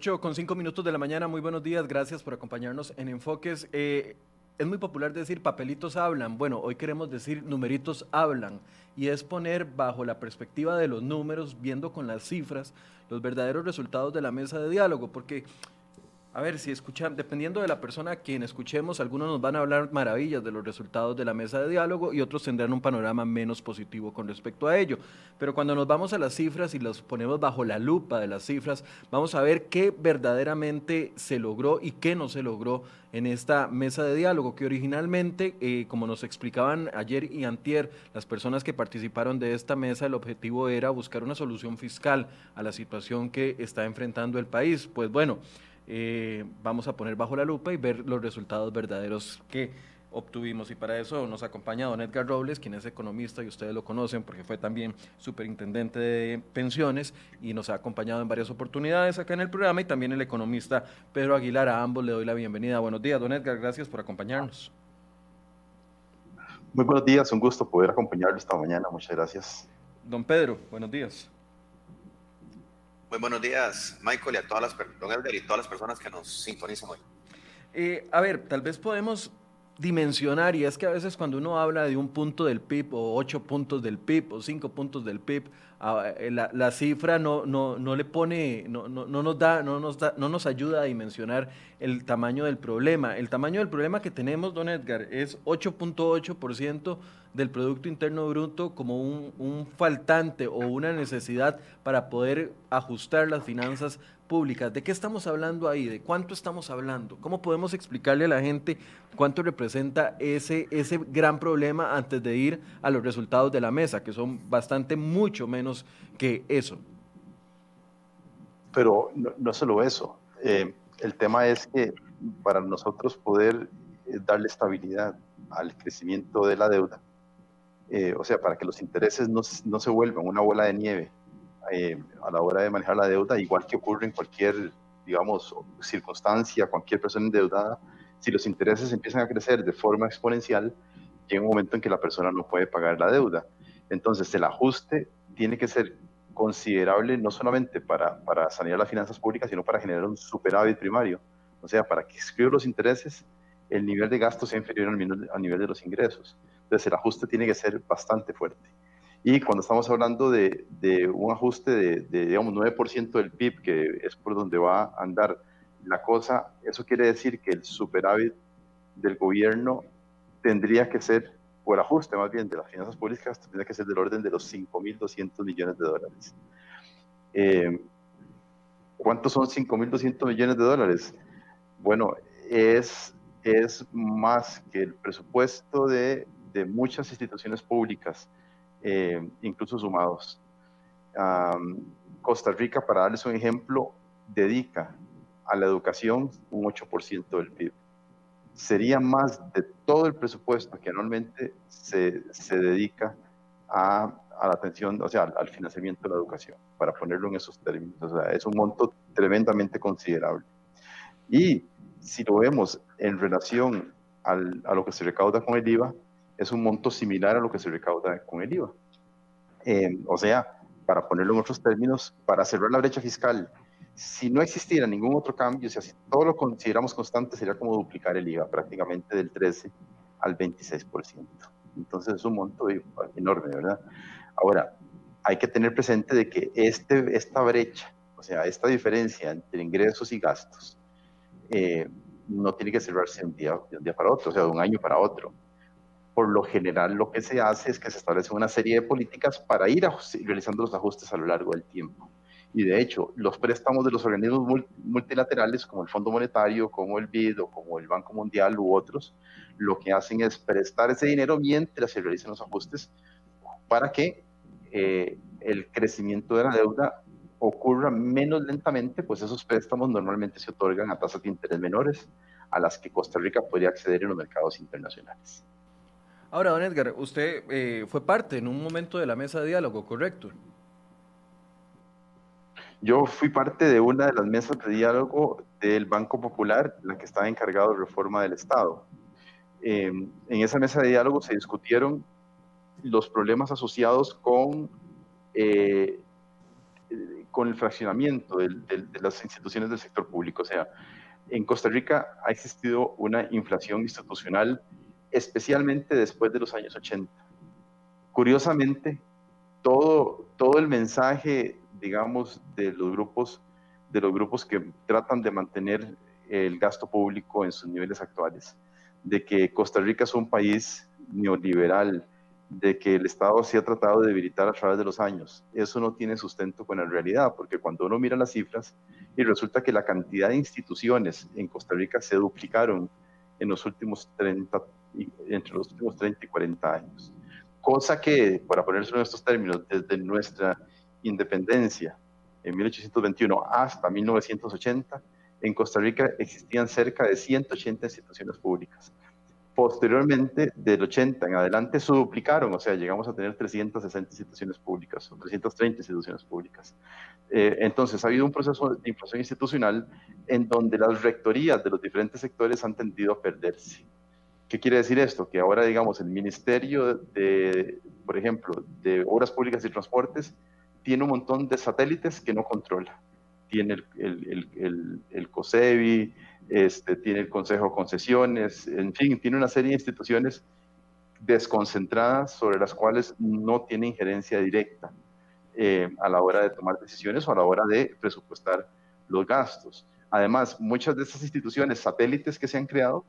8 con 5 minutos de la mañana, muy buenos días, gracias por acompañarnos en Enfoques. Eh, es muy popular decir papelitos hablan, bueno, hoy queremos decir numeritos hablan y es poner bajo la perspectiva de los números, viendo con las cifras, los verdaderos resultados de la mesa de diálogo, porque a ver, si escuchan, dependiendo de la persona a quien escuchemos, algunos nos van a hablar maravillas de los resultados de la mesa de diálogo y otros tendrán un panorama menos positivo con respecto a ello. Pero cuando nos vamos a las cifras y los ponemos bajo la lupa de las cifras, vamos a ver qué verdaderamente se logró y qué no se logró en esta mesa de diálogo, que originalmente, eh, como nos explicaban ayer y antier, las personas que participaron de esta mesa, el objetivo era buscar una solución fiscal a la situación que está enfrentando el país. Pues bueno, eh, vamos a poner bajo la lupa y ver los resultados verdaderos que obtuvimos. Y para eso nos acompaña don Edgar Robles, quien es economista y ustedes lo conocen porque fue también superintendente de pensiones y nos ha acompañado en varias oportunidades acá en el programa y también el economista Pedro Aguilar. A ambos le doy la bienvenida. Buenos días, don Edgar, gracias por acompañarnos. Muy buenos días, un gusto poder acompañarlo esta mañana. Muchas gracias. Don Pedro, buenos días. Muy buenos días, Michael, y a todas las, don Edgar, y todas las personas que nos sintonizan hoy. Eh, a ver, tal vez podemos dimensionar, y es que a veces cuando uno habla de un punto del PIB, o ocho puntos del PIB, o cinco puntos del PIB, eh, la, cifra no, no, no le pone, no, no, nos da, no, nos da, no nos ayuda a dimensionar el tamaño del problema. El tamaño del problema que tenemos, don Edgar, es 8.8% del Producto Interno Bruto como un, un faltante o una necesidad para poder ajustar las finanzas públicas. ¿De qué estamos hablando ahí? ¿De cuánto estamos hablando? ¿Cómo podemos explicarle a la gente cuánto representa ese, ese gran problema antes de ir a los resultados de la mesa, que son bastante mucho menos que eso? Pero no, solo eso. Eh, el tema es que para nosotros poder eh, darle estabilidad al crecimiento de la deuda, eh, o sea, para que los intereses no, no se vuelvan una bola de nieve eh, a la hora de manejar la deuda, igual que ocurre en cualquier, digamos, circunstancia, cualquier persona endeudada, si los intereses empiezan a crecer de forma exponencial, llega un momento en que la persona no puede pagar la deuda. Entonces, el ajuste tiene que ser considerable no solamente para, para sanear las finanzas públicas, sino para generar un superávit primario. O sea, para que escriba los intereses, el nivel de gasto sea inferior al, al nivel de los ingresos. Entonces, el ajuste tiene que ser bastante fuerte. Y cuando estamos hablando de, de un ajuste de, de, digamos, 9% del PIB, que es por donde va a andar la cosa, eso quiere decir que el superávit del gobierno tendría que ser, o el ajuste más bien de las finanzas públicas, tendría que ser del orden de los 5.200 millones de dólares. Eh, ¿Cuántos son 5.200 millones de dólares? Bueno, es, es más que el presupuesto de, de muchas instituciones públicas eh, incluso sumados. Costa Rica, para darles un ejemplo, dedica a la educación un 8% del PIB. Sería más de todo el presupuesto que anualmente se, se dedica a, a, la atención, o sea, al, financiamiento de la educación, para ponerlo en esos términos. O sea, es un monto tremendamente considerable. Y si lo vemos en relación al, a lo que se recauda con el IVA, es un monto similar a lo que se recauda con el IVA. Eh, o sea, para ponerlo en otros términos, para cerrar la brecha fiscal, si no existiera ningún otro cambio, o sea, si todo lo consideramos constante, sería como duplicar el IVA, prácticamente del 13 al 26%. Entonces es un monto enorme, ¿verdad? Ahora, hay que tener presente de que este, esta brecha, o sea, esta diferencia entre ingresos y gastos, eh, no tiene que cerrarse un, día, de un día para otro, o sea, de un año para otro por lo general lo que se hace es que se establece una serie de políticas para ir realizando los ajustes a lo largo del tiempo. Y de hecho, los préstamos de los organismos multilaterales, como el Fondo Monetario, como el BID o como el Banco Mundial u otros, lo que hacen es prestar ese dinero mientras se realizan los ajustes para que eh, el crecimiento de la deuda ocurra menos lentamente, pues esos préstamos normalmente se otorgan a tasas de interés menores a las que Costa Rica podría acceder en los mercados internacionales. Ahora, don Edgar, usted eh, fue parte en un momento de la mesa de diálogo, ¿correcto? Yo fui parte de una de las mesas de diálogo del Banco Popular, la que estaba encargado de reforma del Estado. Em, en esa mesa de diálogo se discutieron los problemas asociados con, eh, con el fraccionamiento de, de las instituciones del sector público. O sea, en Costa Rica ha existido una inflación institucional, especialmente después de los años 80. Curiosamente, todo, todo el mensaje, digamos, de los grupos de los grupos que tratan de mantener el gasto público en sus niveles actuales, de que Costa Rica es un país neoliberal, de que el Estado se ha tratado de debilitar a través de los años. Eso no tiene sustento con la realidad, porque cuando uno mira las cifras y resulta que la cantidad de instituciones en Costa Rica se duplicaron en los últimos 30, entre los últimos 30 y 40 años. Cosa que, para ponerse en estos términos, desde nuestra independencia en 1821 hasta 1980, en Costa Rica existían cerca de 180 instituciones públicas. Posteriormente, del 80 en adelante, se duplicaron, o sea, llegamos a tener 360 instituciones públicas o 330 instituciones públicas. Eh, entonces, ha habido un proceso de inflación institucional en donde las rectorías de los diferentes sectores han tendido a perderse. ¿Qué quiere decir esto? Que ahora, digamos, el Ministerio de, por ejemplo, de Obras Públicas y Transportes tiene un montón de satélites que no controla. Tiene el, el, el, el COSEBI, este, tiene el Consejo de Concesiones, en fin, tiene una serie de instituciones desconcentradas sobre las cuales no tiene injerencia directa eh, a la hora de tomar decisiones o a la hora de presupuestar los gastos. Además, muchas de estas instituciones satélites que se han creado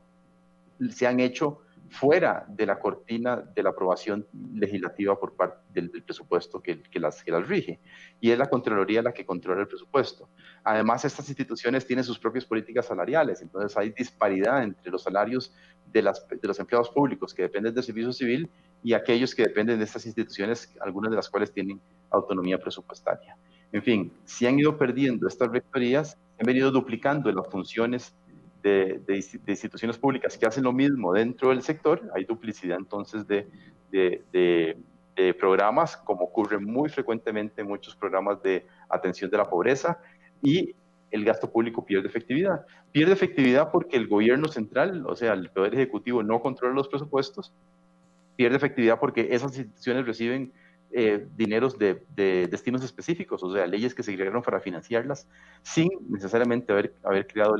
se han hecho fuera de la cortina de la aprobación legislativa por parte del, presupuesto que, las, que las rige. Y es la Contraloría la que controla el presupuesto. Además, estas instituciones tienen sus propias políticas salariales, entonces hay disparidad entre los salarios de, las, de los empleados públicos que dependen del servicio civil y aquellos que dependen de estas instituciones, algunas de las cuales tienen autonomía presupuestaria. En fin, si han ido perdiendo estas rectorías, han venido duplicando las funciones de, instituciones públicas que hacen lo mismo dentro del sector, hay duplicidad entonces de, de, programas, como ocurre muy frecuentemente en muchos programas de atención de la pobreza, y el gasto público pierde efectividad. Pierde efectividad porque el gobierno central, o sea, el Poder Ejecutivo no controla los presupuestos, pierde efectividad porque esas instituciones reciben eh, dineros de, destinos específicos, o sea, leyes que se crearon para financiarlas sin necesariamente haber, creado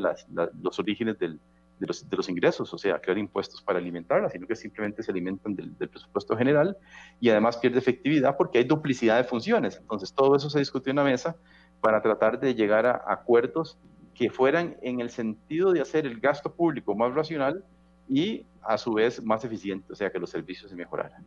los orígenes de, los, de, los, ingresos, o sea, crear impuestos para alimentarlas, sino que simplemente se alimentan del, presupuesto general y además pierde efectividad porque hay duplicidad de funciones. Entonces, todo eso se discutió en la mesa para tratar de llegar a acuerdos que fueran en el sentido de hacer el gasto público más racional y a su vez más eficiente, o sea, que los servicios se mejoraran.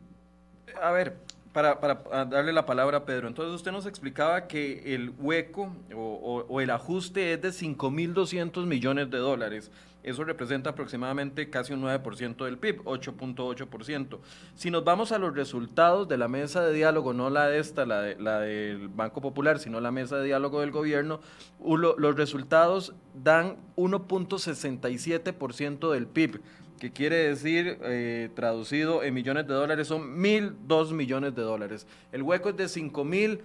A ver, para, para, darle la palabra a Pedro, entonces usted nos explicaba que el hueco o, el ajuste es de 5.200 millones de dólares. Eso representa aproximadamente casi un 9% del PIB, 8.8%. Si nos vamos a los resultados de la mesa de diálogo, no la de esta, la, de, la del Banco Popular, sino la mesa de diálogo del gobierno, los resultados dan 1.67% del PIB que quiere decir, eh, traducido en millones de dólares, son mil dos millones de dólares. El hueco es de cinco mil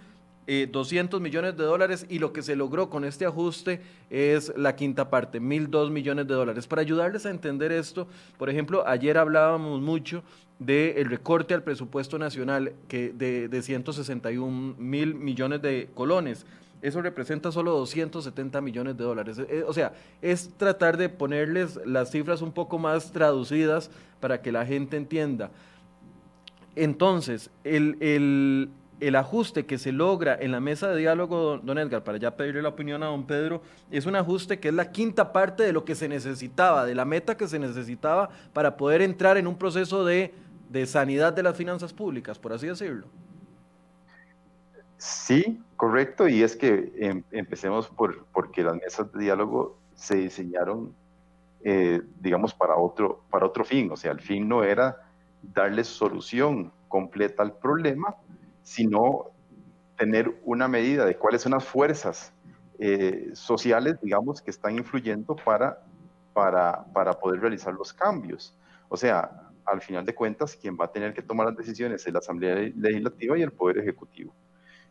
eh, doscientos millones de dólares y lo que se logró con este ajuste es la quinta parte, mil dos millones de dólares. Para ayudarles a entender esto, por ejemplo, ayer hablábamos mucho del recorte al presupuesto nacional que de, de 161 mil millones de colones eso representa solo 270 millones de dólares. Eh, o sea, es tratar de ponerles las cifras un poco más traducidas para que la gente entienda. Entonces, el, ajuste que se logra en la mesa de diálogo, don Edgar, para ya pedirle la opinión a don Pedro, es un ajuste que es la quinta parte de lo que se necesitaba, de la meta que se necesitaba para poder entrar en un proceso de, de sanidad de las finanzas públicas, por así decirlo. Sí, correcto, y es que em, empecemos por porque las mesas de diálogo se diseñaron, eh, digamos, para otro, para otro fin. O sea, el fin no era darle solución completa al problema, sino tener una medida de cuáles son las fuerzas eh, sociales, digamos, que están influyendo para, para, para poder realizar los cambios. O sea, al final de cuentas, quien va a tener que tomar las decisiones es la Asamblea Legislativa y el Poder Ejecutivo.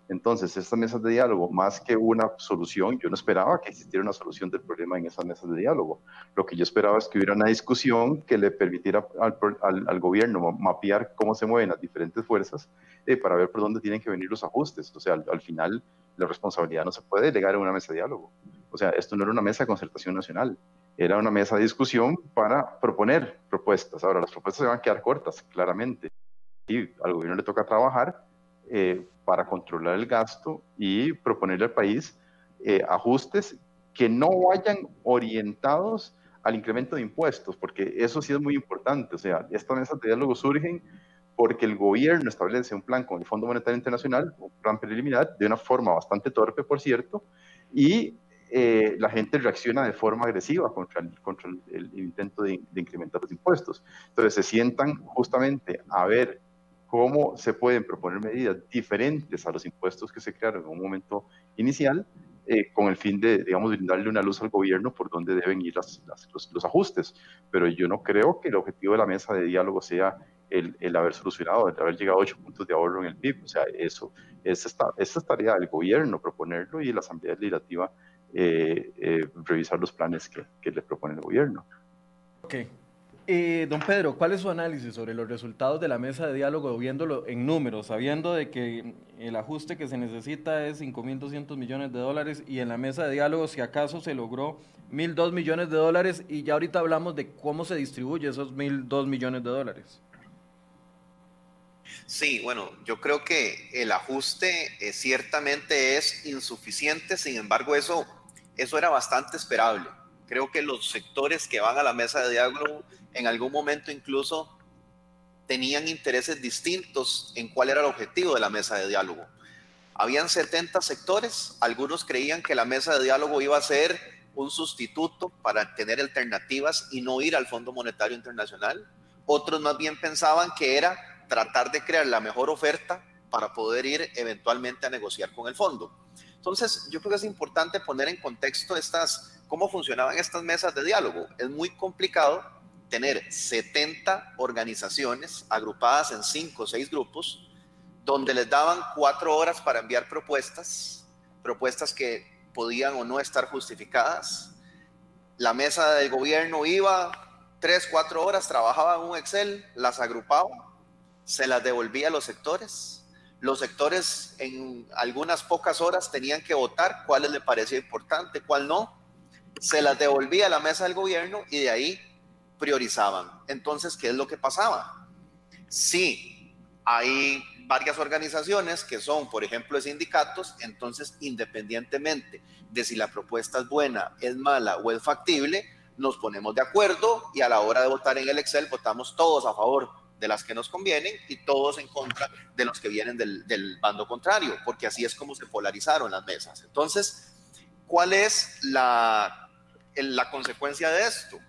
Entonces, estas mesas de diálogo, más que una solución, yo no esperaba que existiera una solución del problema en esas mesas de diálogo. Lo que yo esperaba es que hubiera una discusión que le permitiera al, gobierno mapear cómo se mueven las diferentes fuerzas eh, para ver por dónde tienen que venir los ajustes. O sea, al, final, la responsabilidad no se puede delegar en una mesa de diálogo. O sea, esto no era una mesa de concertación nacional, era una mesa de discusión para proponer propuestas. Ahora, las propuestas se van a quedar cortas, claramente. Y al gobierno le toca trabajar eh, para controlar el gasto y proponerle al país eh, ajustes que no vayan orientados al incremento de impuestos, porque eso sí es muy importante. O sea, estas mesas de diálogo surgen porque el gobierno establece un plan con el Fondo Monetario Internacional, un plan preliminar, de una forma bastante torpe, por cierto, y eh, la gente reacciona de forma agresiva contra el, contra el, intento de, de, incrementar los impuestos. Entonces se sientan justamente a ver cómo se pueden proponer medidas diferentes a los impuestos que se crearon en un momento inicial eh, con el fin de, digamos, brindarle una luz al gobierno por dónde deben ir las, los, ajustes. Pero yo no creo que el objetivo de la mesa de diálogo sea el, el, haber solucionado, el haber llegado a 8 puntos de ahorro en el PIB. O sea, eso, esa esta, esta es tarea del gobierno proponerlo y la Asamblea Legislativa eh, eh, revisar los planes que, que le propone el gobierno. Ok, eh, don Pedro, ¿cuál es su análisis sobre los resultados de la mesa de diálogo, viéndolo en números, sabiendo de que el ajuste que se necesita es 5.200 millones de dólares y en la mesa de diálogo, si acaso se logró 1.002 millones de dólares y ya ahorita hablamos de cómo se distribuye esos 1.002 millones de dólares? Sí, bueno, yo creo que el ajuste eh, ciertamente es insuficiente, sin embargo, eso, eso era bastante esperable. Creo que los sectores que van a la mesa de diálogo en algún momento incluso tenían intereses distintos en cuál era el objetivo de la mesa de diálogo. Habían 70 sectores, algunos creían que la mesa de diálogo iba a ser un sustituto para tener alternativas y no ir al Fondo Monetario Internacional. Otros más bien pensaban que era tratar de crear la mejor oferta para poder ir eventualmente a negociar con el fondo. Entonces, yo creo que es importante poner en contexto estas, cómo funcionaban estas mesas de diálogo. Es muy complicado tener 70 organizaciones agrupadas en 5 o 6 grupos, donde les daban 4 horas para enviar propuestas, propuestas que podían o no estar justificadas. La mesa del gobierno iba 3, 4 horas, trabajaba en un Excel, las agrupaba, se las devolvía a los sectores. Los sectores en algunas pocas horas tenían que votar cuál les parecía importante, cuál no. Se las devolvía a la mesa del gobierno y de ahí priorizaban. Entonces, ¿qué es lo que pasaba? Sí, hay varias organizaciones que son, por ejemplo, sindicatos, entonces, independientemente de si la propuesta es buena, es mala o es factible, nos ponemos de acuerdo y a la hora de votar en el Excel votamos todos a favor de las que nos convienen y todos en contra de los que vienen del, del bando contrario, porque así es como se polarizaron las mesas. Entonces, ¿cuál es la, la consecuencia de esto?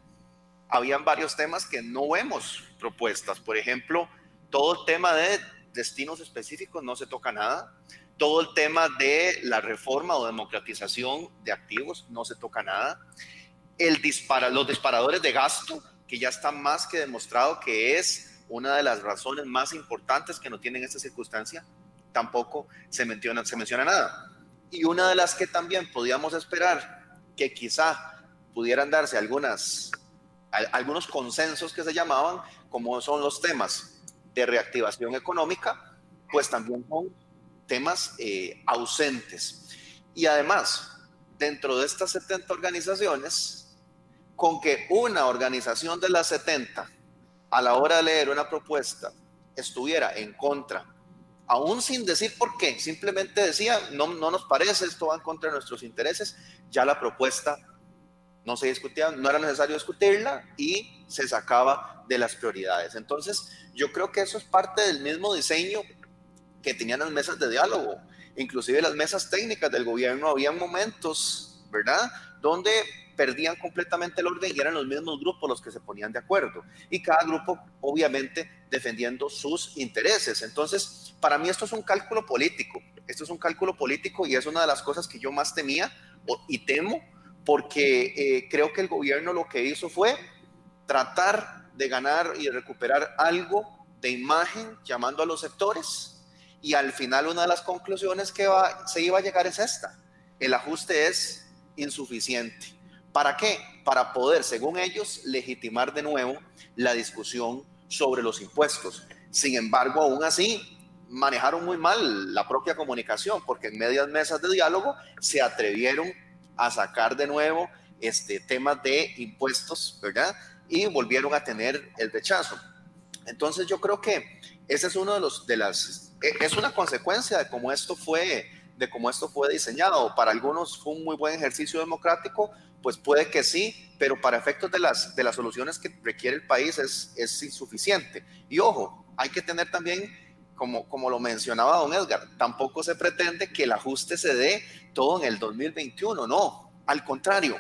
habían varios temas que no vemos propuestas. Por ejemplo, todo el tema de destinos específicos no se toca nada. Todo el tema de la reforma o democratización de activos no se toca nada. El dispara, los disparadores de gasto, que ya está más que demostrado que es una de las razones más importantes que no tienen esta circunstancia, tampoco se menciona, se menciona nada. Y una de las que también podíamos esperar que quizá pudieran darse algunas algunos consensos que se llamaban, como son los temas de reactivación económica, pues también son temas eh, ausentes. Y además, dentro de estas 70 organizaciones, con que una organización de las 70 a la hora de leer una propuesta estuviera en contra, aún sin decir por qué, simplemente decía, no, no nos parece, esto va en contra de nuestros intereses, ya la propuesta no se discutía, no era necesario discutirla y se sacaba de las prioridades. Entonces, yo creo que eso es parte del mismo diseño que tenían las mesas de diálogo, inclusive las mesas técnicas del gobierno, había momentos, ¿verdad?, donde perdían completamente el orden y eran los mismos grupos los que se ponían de acuerdo. Y cada grupo, obviamente, defendiendo sus intereses. Entonces, para mí esto es un cálculo político. Esto es un cálculo político y es una de las cosas que yo más temía y temo porque eh, creo que el gobierno lo que hizo fue tratar de ganar y recuperar algo de imagen llamando a los sectores y al final una de las conclusiones que se iba a llegar es esta. El ajuste es insuficiente. ¿Para qué? Para poder, según ellos, legitimar de nuevo la discusión sobre los impuestos. Sin embargo, aún así, manejaron muy mal la propia comunicación, porque en medias mesas de diálogo se atrevieron a sacar de nuevo este, temas de impuestos, ¿verdad? Y volvieron a tener el rechazo. Entonces yo creo que ese es uno de los, de las, e, es una consecuencia de cómo esto fue, de cómo esto fue diseñado. Para algunos fue un muy buen ejercicio democrático, pues puede que sí, pero para efectos de las, de las soluciones que requiere el país es, es insuficiente. Y ojo, hay que tener también como, como lo mencionaba don Edgar, tampoco se pretende que el ajuste se dé todo en el 2021, no, al contrario,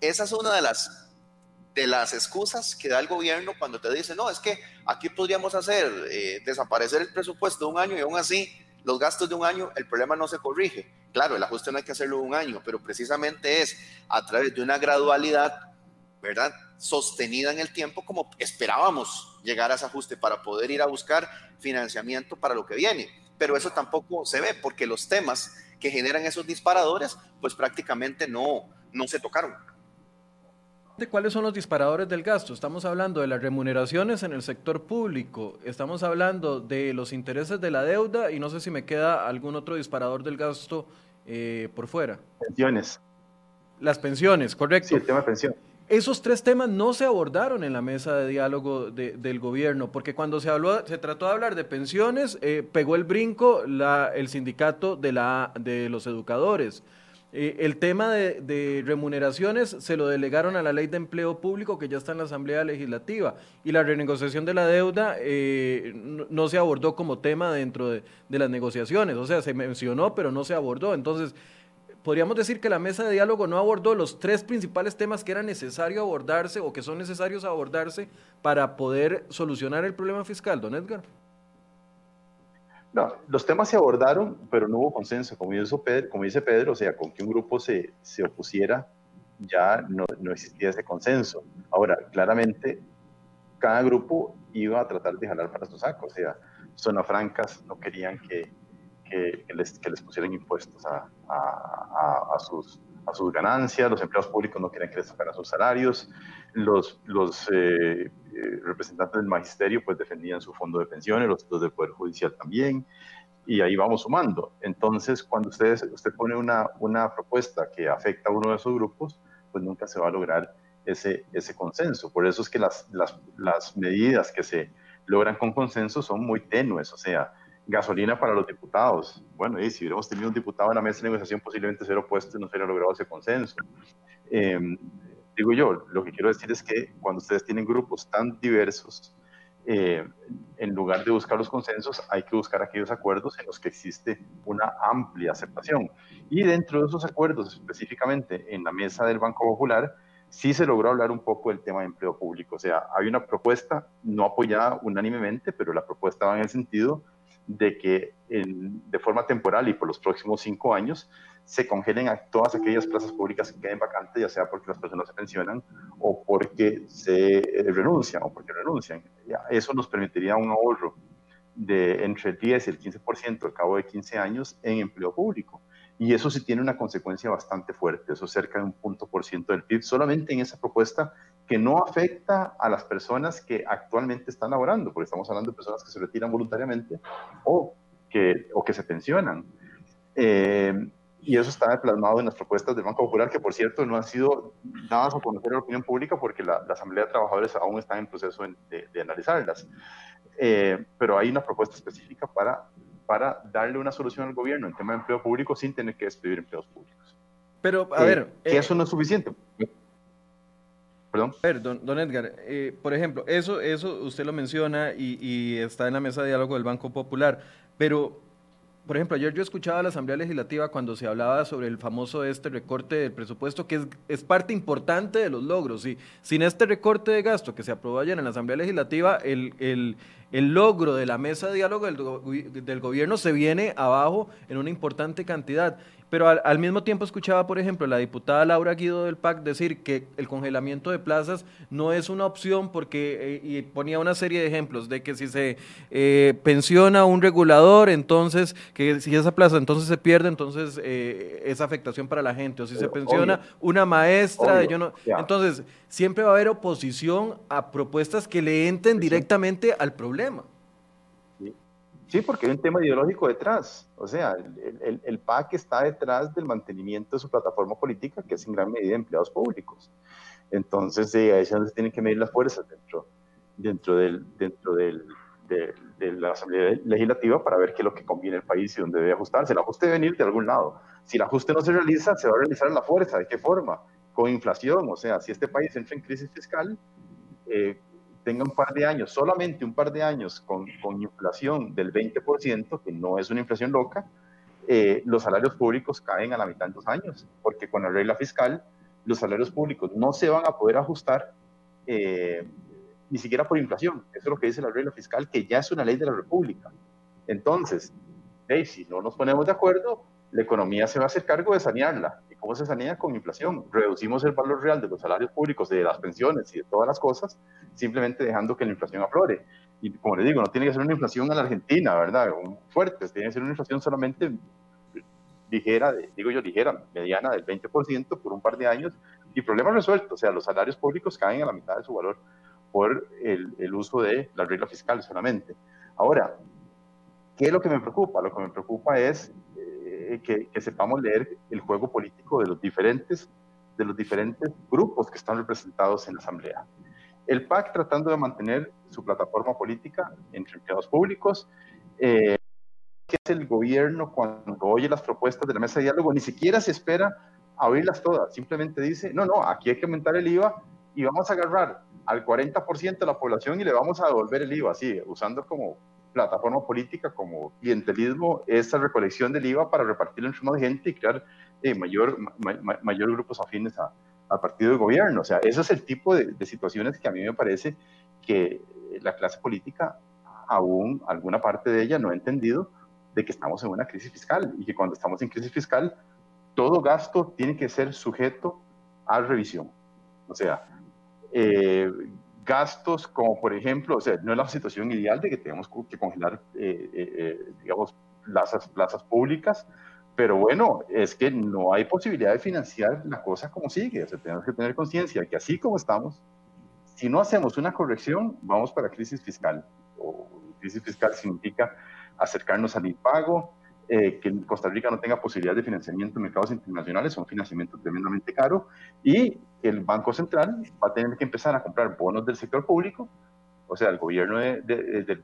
esa es una de las, de las excusas que da el gobierno cuando te dice, no, es que aquí podríamos hacer eh, desaparecer el presupuesto de un año y aún así los gastos de un año, el problema no se corrige. Claro, el ajuste no hay que hacerlo un año, pero precisamente es a través de una gradualidad, ¿verdad? Sostenida en el tiempo como esperábamos llegar a ese ajuste para poder ir a buscar financiamiento para lo que viene. Pero eso tampoco se ve porque los temas que generan esos disparadores, pues prácticamente no, no se tocaron. ¿Cuáles son los disparadores del gasto? Estamos hablando de las remuneraciones en el sector público, estamos hablando de los intereses de la deuda y no sé si me queda algún otro disparador del gasto eh, por fuera. Pensiones. Las pensiones, correcto. Sí, el tema de pensión esos tres temas no se abordaron en la mesa de diálogo del gobierno, porque cuando se habló, se trató de hablar de pensiones, eh, pegó el brinco la, el sindicato de, la, de los educadores. Eh, el tema de, remuneraciones se lo delegaron a la ley de empleo público que ya está en la Asamblea Legislativa y la renegociación de la deuda eh, no, se abordó como tema dentro de, de las negociaciones, o sea, se mencionó pero no se abordó. Entonces, podríamos decir que la mesa de diálogo no abordó los tres principales temas que era necesario abordarse o que son necesarios abordarse para poder solucionar el problema fiscal, don Edgar. No, los temas se abordaron, pero no hubo consenso. Como, Pedro, como dice Pedro, o sea, con que un grupo se, se opusiera, ya no, no, existía ese consenso. Ahora, claramente, cada grupo iba a tratar de jalar para su saco. O sea, Zona Francas no querían que, que, les, que les, pusieran impuestos a, a, sus, a sus ganancias, los empleados públicos no querían que les sacaran sus salarios, los, los eh, eh, representantes del magisterio pues defendían su fondo de pensiones, los, los, del Poder Judicial también, y ahí vamos sumando. Entonces, cuando ustedes, usted pone una, una propuesta que afecta a uno de esos grupos, pues nunca se va a lograr ese, ese consenso. Por eso es que las, las, las medidas que se logran con consenso son muy tenues, o sea, gasolina para los diputados. Bueno, y si hubiéramos tenido un diputado en la mesa de negociación, posiblemente se hubiera puesto y no se hubiera logrado ese consenso. Em, digo yo, lo que quiero decir es que cuando ustedes tienen grupos tan diversos, eh, en lugar de buscar los consensos, hay que buscar aquellos acuerdos en los que existe una amplia aceptación. Y dentro de esos acuerdos, específicamente en la mesa del Banco Popular, sí se logró hablar un poco del tema de empleo público. O sea, hay una propuesta no apoyada unánimemente, pero la propuesta va en el sentido de que de forma temporal y por los próximos cinco años se congelen a todas aquellas plazas públicas que queden vacantes, ya sea porque las personas se pensionan o porque se eh, renuncian o porque renuncian. Eso nos permitiría un ahorro de entre el 10 y el 15% al cabo de 15 años en empleo público. Y eso sí tiene una consecuencia bastante fuerte, eso cerca de un punto por ciento del PIB, solamente en esa propuesta que no afecta a las personas que actualmente están laborando, porque estamos hablando de personas que se retiran voluntariamente o que, o que se pensionan. Eh, y eso está plasmado en las propuestas del Banco Popular, que por cierto no han sido dadas a conocer a la opinión pública porque la, Asamblea de Trabajadores aún está en proceso de, de analizarlas. Eh, pero hay una propuesta específica para para darle una solución al gobierno en tema de empleo público sin tener que despedir empleados públicos. Pero, a ver... Que eh, eso no es suficiente. Perdón. A ver, don, Edgar, eh, por ejemplo, eso, eso usted lo menciona y, y, está en la mesa de diálogo del Banco Popular, pero por ejemplo, ayer yo escuchaba a la Asamblea Legislativa cuando se hablaba sobre el famoso este recorte del presupuesto, que es, parte importante de los logros. Y sin este recorte de gasto que se aprobó ayer en la Asamblea Legislativa, el, el, el logro de la mesa de diálogo del, del, gobierno se viene abajo en una importante cantidad. Pero al, mismo tiempo escuchaba, por ejemplo, la diputada Laura Guido del PAC decir que el congelamiento de plazas no es una opción porque, eh, y ponía una serie de ejemplos de que si se eh, pensiona un regulador, entonces, que si esa plaza entonces se pierde, entonces eh, es afectación para la gente. O si se pensiona una maestra, yo no, entonces siempre va a haber oposición a propuestas que le entren directamente al problema. Sí, porque hay un tema ideológico detrás. O sea, el, el, PAC está detrás del mantenimiento de su plataforma política, que es en gran medida empleados públicos. Entonces, ahí es donde se tienen que medir las fuerzas dentro, dentro, del, dentro del, de, de, la Asamblea Legislativa para ver qué es lo que conviene el país y dónde debe ajustarse. El ajuste debe venir de algún lado. Si el ajuste no se realiza, se va a realizar en la fuerza. ¿De qué forma? Con inflación. O sea, si este país entra en crisis fiscal, eh, tenga un par de años, solamente un par de años con, con inflación del 20%, que no es una inflación loca, eh, los salarios públicos caen a la mitad de dos años, porque con la regla fiscal los salarios públicos no se van a poder ajustar eh, ni siquiera por inflación. Eso es lo que dice la regla fiscal, que ya es una ley de la República. Entonces, hey, si no nos ponemos de acuerdo, la economía se va a hacer cargo de sanearla. ¿Y cómo se sanea? Con inflación. Reducimos el valor real de los salarios públicos, de las pensiones y de todas las cosas, simplemente dejando que la inflación aflore. Y como le digo, no tiene que ser una inflación a la Argentina, ¿verdad? Fuerte, tiene que ser una inflación solamente ligera, digo yo ligera, mediana del 20% por un par de años y problema resuelto. O sea, los salarios públicos caen a la mitad de su valor por el, el uso de la regla fiscal solamente. Ahora, ¿qué es lo que me preocupa? Lo que me preocupa es eh, que, que, sepamos leer el juego político de los diferentes de los diferentes grupos que están representados en la Asamblea. El PAC tratando de mantener su plataforma política entre empleados públicos, eh, ¿qué es el gobierno cuando oye las propuestas de la mesa de diálogo? Ni siquiera se espera a oírlas todas, simplemente dice, no, no, aquí hay que aumentar el IVA y vamos a agarrar al 40% de la población y le vamos a devolver el IVA, así, usando como plataforma política, como clientelismo, esa recolección del IVA para repartirlo entre más gente y crear eh, mayor, mayor grupos afines al partido de gobierno. O sea, ese es el tipo de, de, situaciones que a mí me parece que la clase política, aún alguna parte de ella, no ha entendido de que estamos en una crisis fiscal y que cuando estamos en crisis fiscal, todo gasto tiene que ser sujeto a revisión. O sea, eh, gastos como por ejemplo, o sea, no es la situación ideal de que tenemos que congelar, eh, eh, digamos, plazas, plazas públicas, pero bueno, es que no hay posibilidad de financiar la cosa como sigue, o sea, tenemos que tener conciencia que así como estamos, si no hacemos una corrección, vamos para crisis fiscal, o crisis fiscal significa acercarnos al impago, eh, que Costa Rica no tenga posibilidad de financiamiento en mercados internacionales, un financiamiento tremendamente caro, y el Banco Central va a tener que empezar a comprar bonos del sector público, o sea, el gobierno de,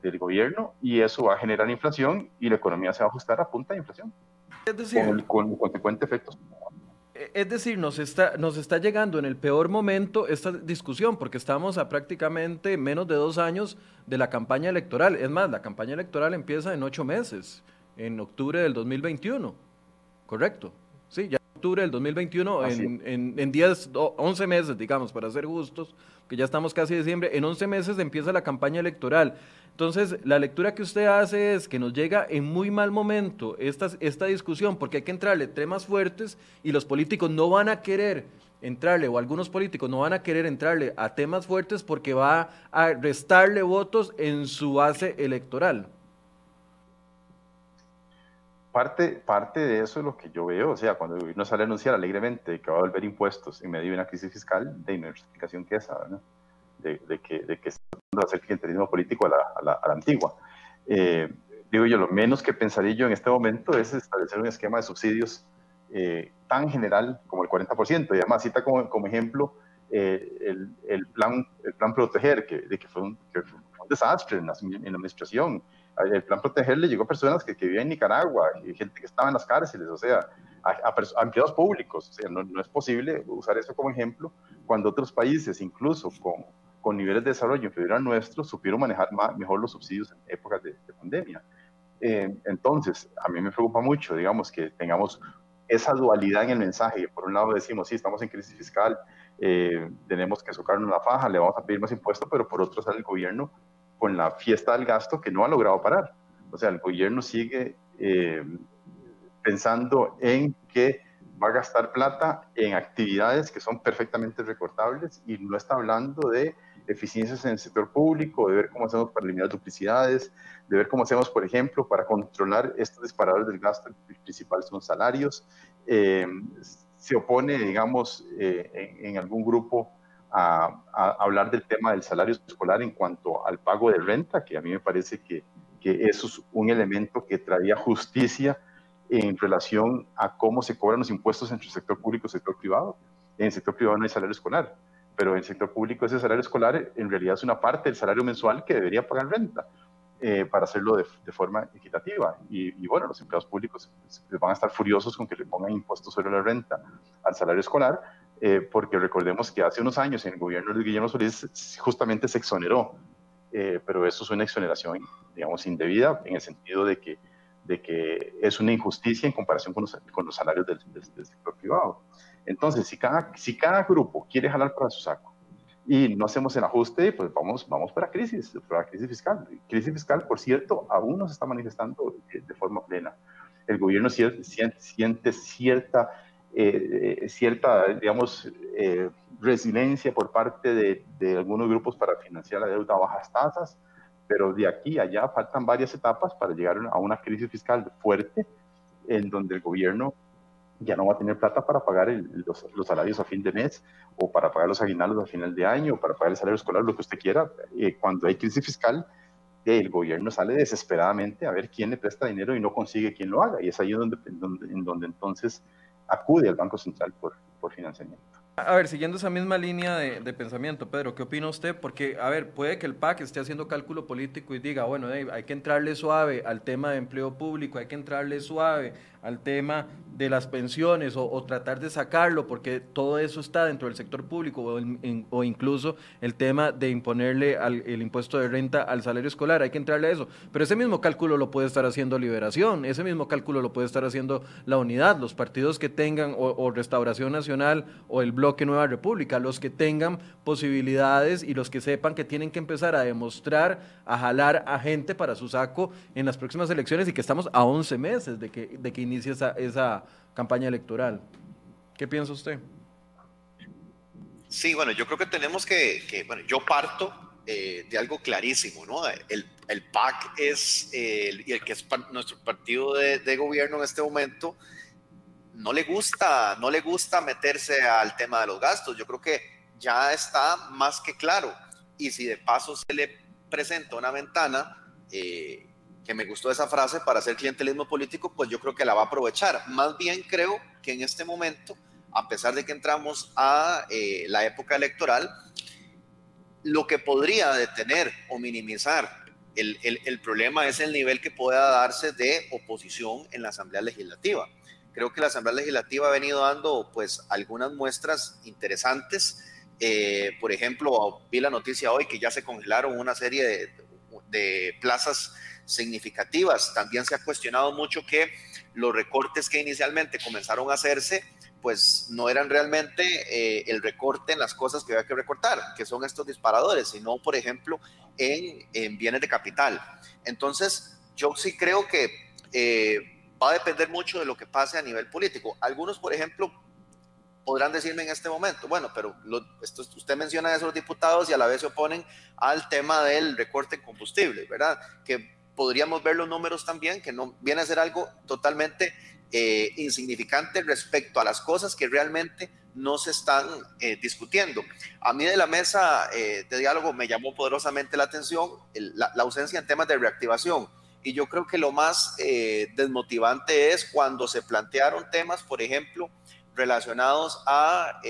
del gobierno, y eso va a generar inflación y la economía se va a ajustar a punta de inflación, es decir, con, con consecuente efectos. Es decir, nos está, nos está llegando en el peor momento esta discusión, porque estamos a prácticamente menos de dos años de la campaña electoral. Es más, la campaña electoral empieza en ocho meses en octubre del 2021, ¿correcto? Sí, ya en octubre del 2021, en, en, en 10, 11 meses, digamos, para ser justos, que ya estamos casi en diciembre, en 11 meses empieza la campaña electoral. Entonces, la lectura que usted hace es que nos llega en muy mal momento esta, esta discusión, porque hay que entrarle temas fuertes y los políticos no van a querer entrarle, o algunos políticos no van a querer entrarle a temas fuertes porque va a restarle votos en su base electoral parte, parte de eso es lo que yo veo, o sea, cuando gobierno sale a anunciar alegremente que va a volver impuestos en medio de una crisis fiscal, de una explicación que esa, ¿no? de, que, de que está tratando de hacer clientelismo político a la, a la, a la antigua. Eh, digo yo, lo menos que pensaría yo en este momento es establecer un esquema de subsidios eh, tan general como el 40%, y además cita como, como ejemplo eh, el, el, plan, el plan Proteger, que, de que, fue un, desastre en la administración, el plan proteger le llegó a personas que, que vivían en Nicaragua y gente que estaba en las cárceles, o sea, a, a, a empleados públicos. O sea, no, no, es posible usar eso como ejemplo cuando otros países, incluso con, con niveles de desarrollo inferior al nuestro, supieron manejar más, mejor los subsidios en épocas de, de pandemia. Eh, entonces, a mí me preocupa mucho, digamos, que tengamos esa dualidad en el mensaje. Por un lado decimos, sí, estamos en crisis fiscal, eh, tenemos que socarnos la faja, le vamos a pedir más impuestos, pero por otro sale el gobierno con la fiesta del gasto que no ha logrado parar. O sea, el gobierno sigue eh, pensando en que va a gastar plata en actividades que son perfectamente recortables y no está hablando de eficiencias en el sector público, de ver cómo hacemos para eliminar duplicidades, de ver cómo hacemos, por ejemplo, para controlar estos disparadores del gasto, el principal son salarios. Eh, se opone, digamos, eh, en, en, algún grupo a, a, hablar del tema del salario escolar en cuanto al pago de renta, que a mí me parece que, que eso es un elemento que traía justicia en relación a cómo se cobran los impuestos entre el sector público y el sector privado. En el sector privado no hay salario escolar, pero en el sector público ese salario escolar en realidad es una parte del salario mensual que debería pagar renta. Eh, para hacerlo de, forma equitativa. Y, bueno, los empleados públicos van a estar furiosos con que le pongan impuestos sobre la renta al salario escolar, eh, porque recordemos que hace unos años en el gobierno de Guillermo Solís justamente se exoneró, eh, pero eso es una exoneración, digamos, indebida en el sentido de que, de que es una injusticia en comparación con los, con los salarios del, del, sector privado. Entonces, si cada, si cada grupo quiere jalar para su saco, y no hacemos el ajuste, pues vamos, vamos para crisis, para crisis fiscal. Crisis fiscal, por cierto, aún no se está manifestando de, forma plena. El gobierno siente, siente cierta, eh, cierta digamos, eh, resiliencia por parte de, algunos grupos para financiar la deuda a bajas tasas, pero de aquí a allá faltan varias etapas para llegar a una crisis fiscal fuerte en donde el gobierno ya no va a tener plata para pagar los, salarios a fin de mes o para pagar los aguinaldos a final de año o para pagar el salario escolar, lo que usted quiera. Eh, cuando hay crisis fiscal, el gobierno sale desesperadamente a ver quién le presta dinero y no consigue quién lo haga. Y es ahí donde, en donde entonces acude al Banco Central por, por financiamiento. A ver, siguiendo esa misma línea de, pensamiento, Pedro, ¿qué opina usted? Porque, a ver, puede que el PAC esté haciendo cálculo político y diga, bueno, hay que entrarle suave al tema de empleo público, hay que entrarle suave al tema de las pensiones o, tratar de sacarlo porque todo eso está dentro del sector público o, incluso el tema de imponerle el impuesto de renta al salario escolar, hay que entrarle a eso. Pero ese mismo cálculo lo puede estar haciendo Liberación, ese mismo cálculo lo puede estar haciendo la unidad, los partidos que tengan o, Restauración Nacional o el bloque Nueva República, los que tengan posibilidades y los que sepan que tienen que empezar a demostrar, a jalar a gente para su saco en las próximas elecciones y que estamos a 11 meses de que, de que inicie esa, esa campaña electoral. ¿Qué piensa usted? Sí, bueno, yo creo que tenemos que, bueno, yo parto eh, de algo clarísimo, ¿no? El, el PAC es, el, y el que es nuestro partido de, de, gobierno en este momento, no le gusta, no le gusta meterse al tema de los gastos. Yo creo que ya está más que claro. Y si de paso se le presenta una ventana eh, que me gustó esa frase para hacer clientelismo político, pues yo creo que la va a aprovechar. Más bien creo que en este momento, a pesar de que entramos a eh, la época electoral, lo que podría detener o minimizar el, el, el, problema es el nivel que pueda darse de oposición en la Asamblea Legislativa. Creo que la Asamblea Legislativa ha venido dando pues algunas muestras interesantes. Eh, por ejemplo, vi la noticia hoy que ya se congelaron una serie de, de plazas significativas. También se ha cuestionado mucho que los recortes que inicialmente comenzaron a hacerse, pues no eran realmente eh, el recorte en las cosas que había que recortar, que son estos disparadores, sino, por ejemplo, en, bienes de capital. Entonces, yo sí creo que eh, va a depender mucho de lo que pase a nivel político. Algunos, por ejemplo, podrán decirme en este momento, bueno, pero esto, usted menciona a esos diputados y a la vez se oponen al tema del recorte en combustible, ¿verdad? Que podríamos ver los números también, que no viene a ser algo totalmente eh, insignificante respecto a las cosas que realmente no se están eh, discutiendo. A mí de la mesa eh, de diálogo me llamó poderosamente la atención la, ausencia en temas de reactivación. Y yo creo que lo más desmotivante es cuando se plantearon temas, por ejemplo, relacionados a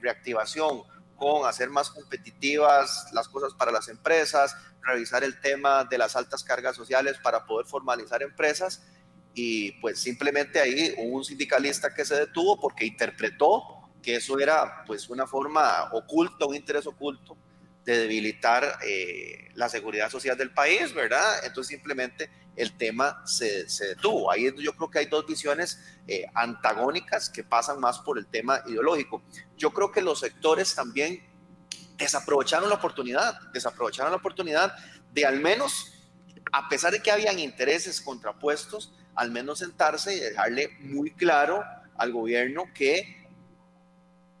reactivación, con hacer más competitivas las cosas para las empresas, revisar el tema de las altas cargas sociales para poder formalizar empresas y pues simplemente ahí hubo un sindicalista que se detuvo porque interpretó que eso era pues una forma oculta, un interés oculto de debilitar eh, la seguridad social del país, ¿verdad? Entonces simplemente el tema se, se detuvo. Ahí yo creo que hay dos visiones eh, antagónicas que pasan más por el tema ideológico. Yo creo que los sectores también desaprovecharon la oportunidad, desaprovecharon la oportunidad de al menos, a pesar de que habían intereses contrapuestos, al menos sentarse y dejarle muy claro al gobierno que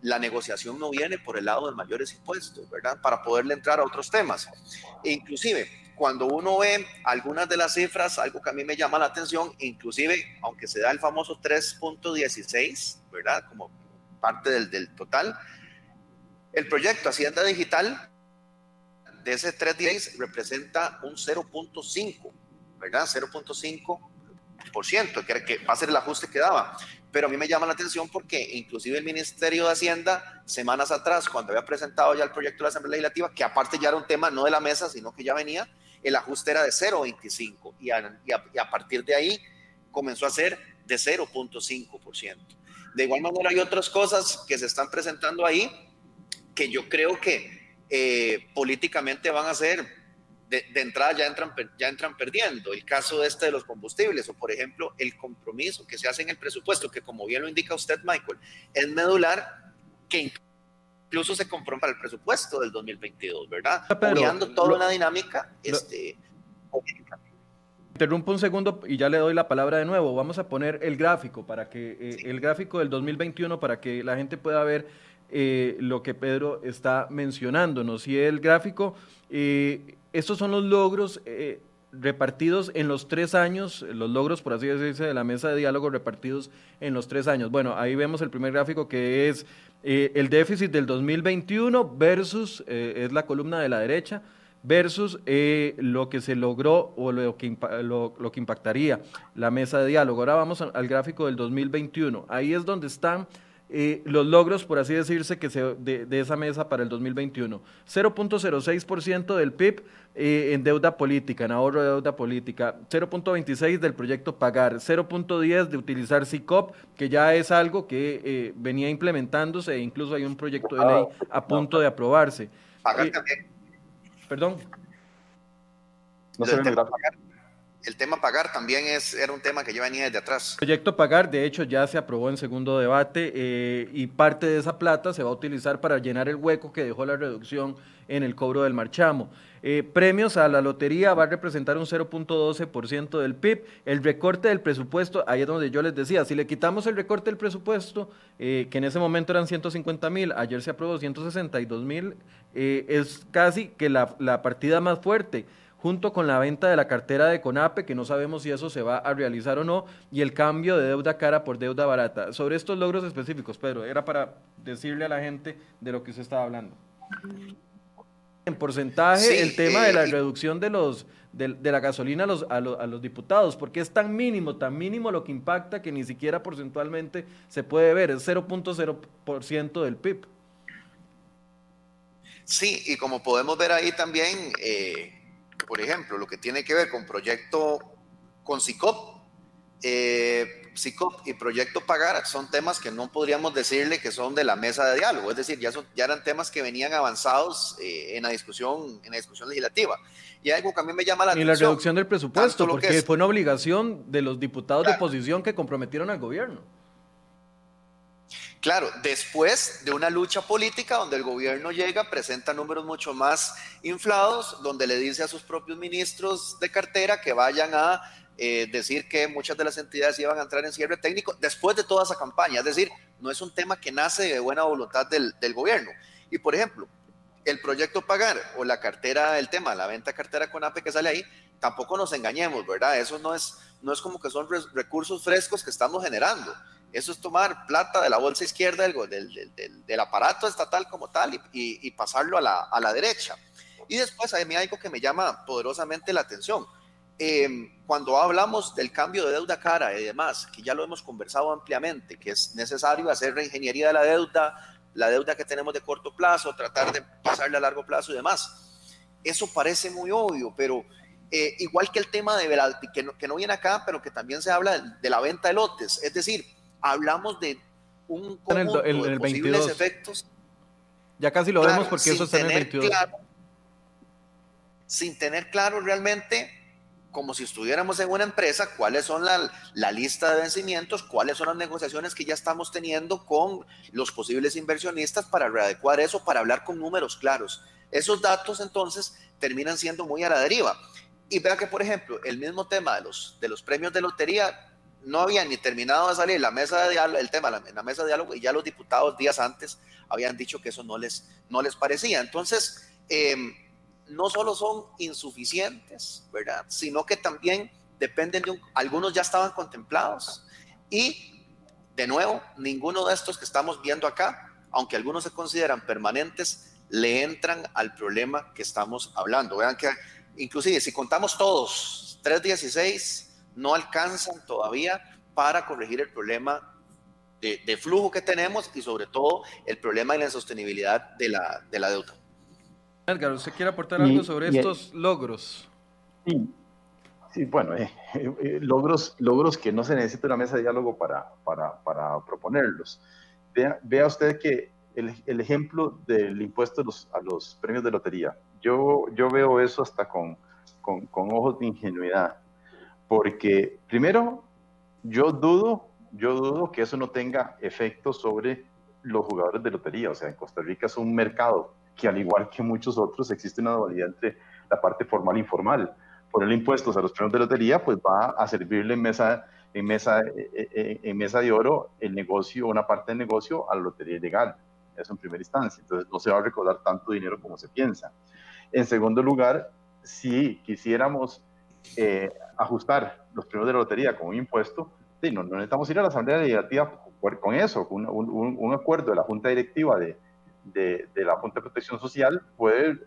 la negociación no viene por el lado de mayores impuestos, ¿verdad? Para poderle entrar a otros temas. E inclusive, cuando uno ve algunas de las cifras, algo que a mí me llama la atención, inclusive, aunque se da el famoso 3.16, ¿verdad? Como parte del, del total, el proyecto Hacienda Digital de ese 3.10 representa un 0.5, ¿verdad? 0.5%, que, que va a ser el ajuste que daba. Pero a mí me llama la atención porque inclusive el Ministerio de Hacienda, semanas atrás, cuando había presentado ya el proyecto de la Asamblea Legislativa, que aparte ya era un tema no de la mesa, sino que ya venía, el ajuste era de 0.25 y a, partir de ahí comenzó a ser de 0.5%. De igual manera hay otras cosas que se están presentando ahí que yo creo que eh, políticamente van a ser, de, de, entrada ya entran, ya entran perdiendo. El caso este de los combustibles o por ejemplo el compromiso que se hace en el presupuesto, que como bien lo indica usted Michael, es medular que incluso se compromete el presupuesto del 2022, ¿verdad? Pero, toda lo, una dinámica lo, este, Interrumpo un segundo y ya le doy la palabra de nuevo. Vamos a poner el gráfico para que eh, sí. el gráfico del 2021 para que la gente pueda ver eh, lo que Pedro está mencionándonos. Y el gráfico, eh, estos son los logros eh, repartidos en los tres años, los logros, por así decirse, de la mesa de diálogo repartidos en los tres años. Bueno, ahí vemos el primer gráfico que es el déficit del 2021 versus, es la columna de la derecha, versus lo que se logró o lo que, lo que, impactaría la mesa de diálogo. Ahora vamos al gráfico del 2021. Ahí es donde están eh, los logros, por así decirse, que se, de, de, esa mesa para el 2021. 0.06% del PIB eh, en deuda política, en ahorro de deuda política. 0.26 del proyecto Pagar. 0.10 de utilizar CICOP, que ya es algo que eh, venía implementándose e incluso hay un proyecto de ley a punto de aprobarse. Pagar también Perdón. No se pagar, el tema pagar también es, era un tema que ya venía desde atrás. El proyecto pagar, de hecho, ya se aprobó en segundo debate eh, y parte de esa plata se va a utilizar para llenar el hueco que dejó la reducción en el cobro del marchamo. Eh, premios a la lotería va a representar un 0.12% del PIB. El recorte del presupuesto, ahí es donde yo les decía, si le quitamos el recorte del presupuesto, eh, que en ese momento eran 150 mil, ayer se aprobó 162 mil, es casi que la, la partida más fuerte junto con la venta de la cartera de CONAPE, que no sabemos si eso se va a realizar o no, y el cambio de deuda cara por deuda barata. Sobre estos logros específicos, Pedro, era para decirle a la gente de lo que usted estaba hablando. En porcentaje, sí, el tema eh, de la reducción de los de, de la gasolina a los, a, los, a los diputados, porque es tan mínimo, tan mínimo lo que impacta que ni siquiera porcentualmente se puede ver, es 0.0% del PIB. Sí, y como podemos ver ahí también, eh, por ejemplo, lo que tiene que ver con proyecto con CICOP, eh, CICOP y proyecto Pagar son temas que no podríamos decirle que son de la mesa de diálogo, es decir, ya, son, ya eran temas que venían avanzados eh, en, la discusión, en la discusión legislativa. Y algo que a mí me llama la y atención. Y la reducción del presupuesto, porque fue una obligación de los diputados claro. de oposición que comprometieron al gobierno. Claro, después de una lucha política donde el gobierno llega, presenta números mucho más inflados, donde le dice a sus propios ministros de cartera que vayan a eh, decir que muchas de las entidades iban a entrar en cierre técnico después de toda esa campaña. Es decir, no es un tema que nace de buena voluntad del, gobierno. Y por ejemplo, el proyecto Pagar o la cartera, el tema, la venta cartera con APE que sale ahí, tampoco nos engañemos, ¿verdad? Eso no es, no es como que son recursos frescos que estamos generando. Eso es tomar plata de la bolsa izquierda del, del, del, aparato estatal como tal y, y, pasarlo a la, a la, derecha. Y después hay algo que me llama poderosamente la atención. Eh, cuando hablamos del cambio de deuda cara y demás, que ya lo hemos conversado ampliamente, que es necesario hacer reingeniería de la deuda, la deuda que tenemos de corto plazo, tratar de pasarle a largo plazo y demás. Eso parece muy obvio, pero eh, igual que el tema de que, no, que no viene acá, pero que también se habla de la venta de lotes, es decir, hablamos de un conjunto el, en el de posibles 22. efectos. Ya casi lo claro, vemos porque eso está en el 22. Claro, sin tener claro realmente, como si estuviéramos en una empresa, cuáles son la, la, lista de vencimientos, cuáles son las negociaciones que ya estamos teniendo con los posibles inversionistas para readecuar eso, para hablar con números claros. Esos datos entonces terminan siendo muy a la deriva. Y vea que, por ejemplo, el mismo tema de los, de los premios de lotería no había ni terminado de salir la mesa de diálogo, el tema la mesa de diálogo y ya los diputados días antes habían dicho que eso no les, no les parecía. Entonces, eh, no solo son insuficientes, ¿verdad? Sino que también dependen de un, algunos ya estaban contemplados y de nuevo, ninguno de estos que estamos viendo acá, aunque algunos se consideran permanentes, le entran al problema que estamos hablando. Vean que inclusive si contamos todos, 316 no alcanzan todavía para corregir el problema de, flujo que tenemos y sobre todo el problema de la sostenibilidad de la, de la deuda. Edgar, ¿usted quiere aportar algo sobre estos logros? Sí, sí bueno, eh, eh, logros, logros que no se necesita una mesa de diálogo para, para, para proponerlos. Vea, vea, usted que el, el ejemplo del impuesto a los, a los, premios de lotería, yo, yo veo eso hasta con, con, con ojos de ingenuidad, porque primero, yo dudo yo dudo que eso no tenga efecto sobre los jugadores de lotería. O sea, en Costa Rica es un mercado que al igual que muchos otros existe una dualidad entre la parte formal e informal. Ponerle impuestos a los premios de lotería pues va a servirle en mesa, en mesa, eh, eh, en mesa de oro el negocio, una parte del negocio a la lotería ilegal. Eso en primera instancia. Entonces no se va a recordar tanto dinero como se piensa. En segundo lugar, si quisiéramos eh, ajustar los premios de lotería con un impuesto, no, necesitamos ir a la Asamblea Legislativa con eso, con un, acuerdo de la Junta Directiva de, de, la Junta de Protección Social puede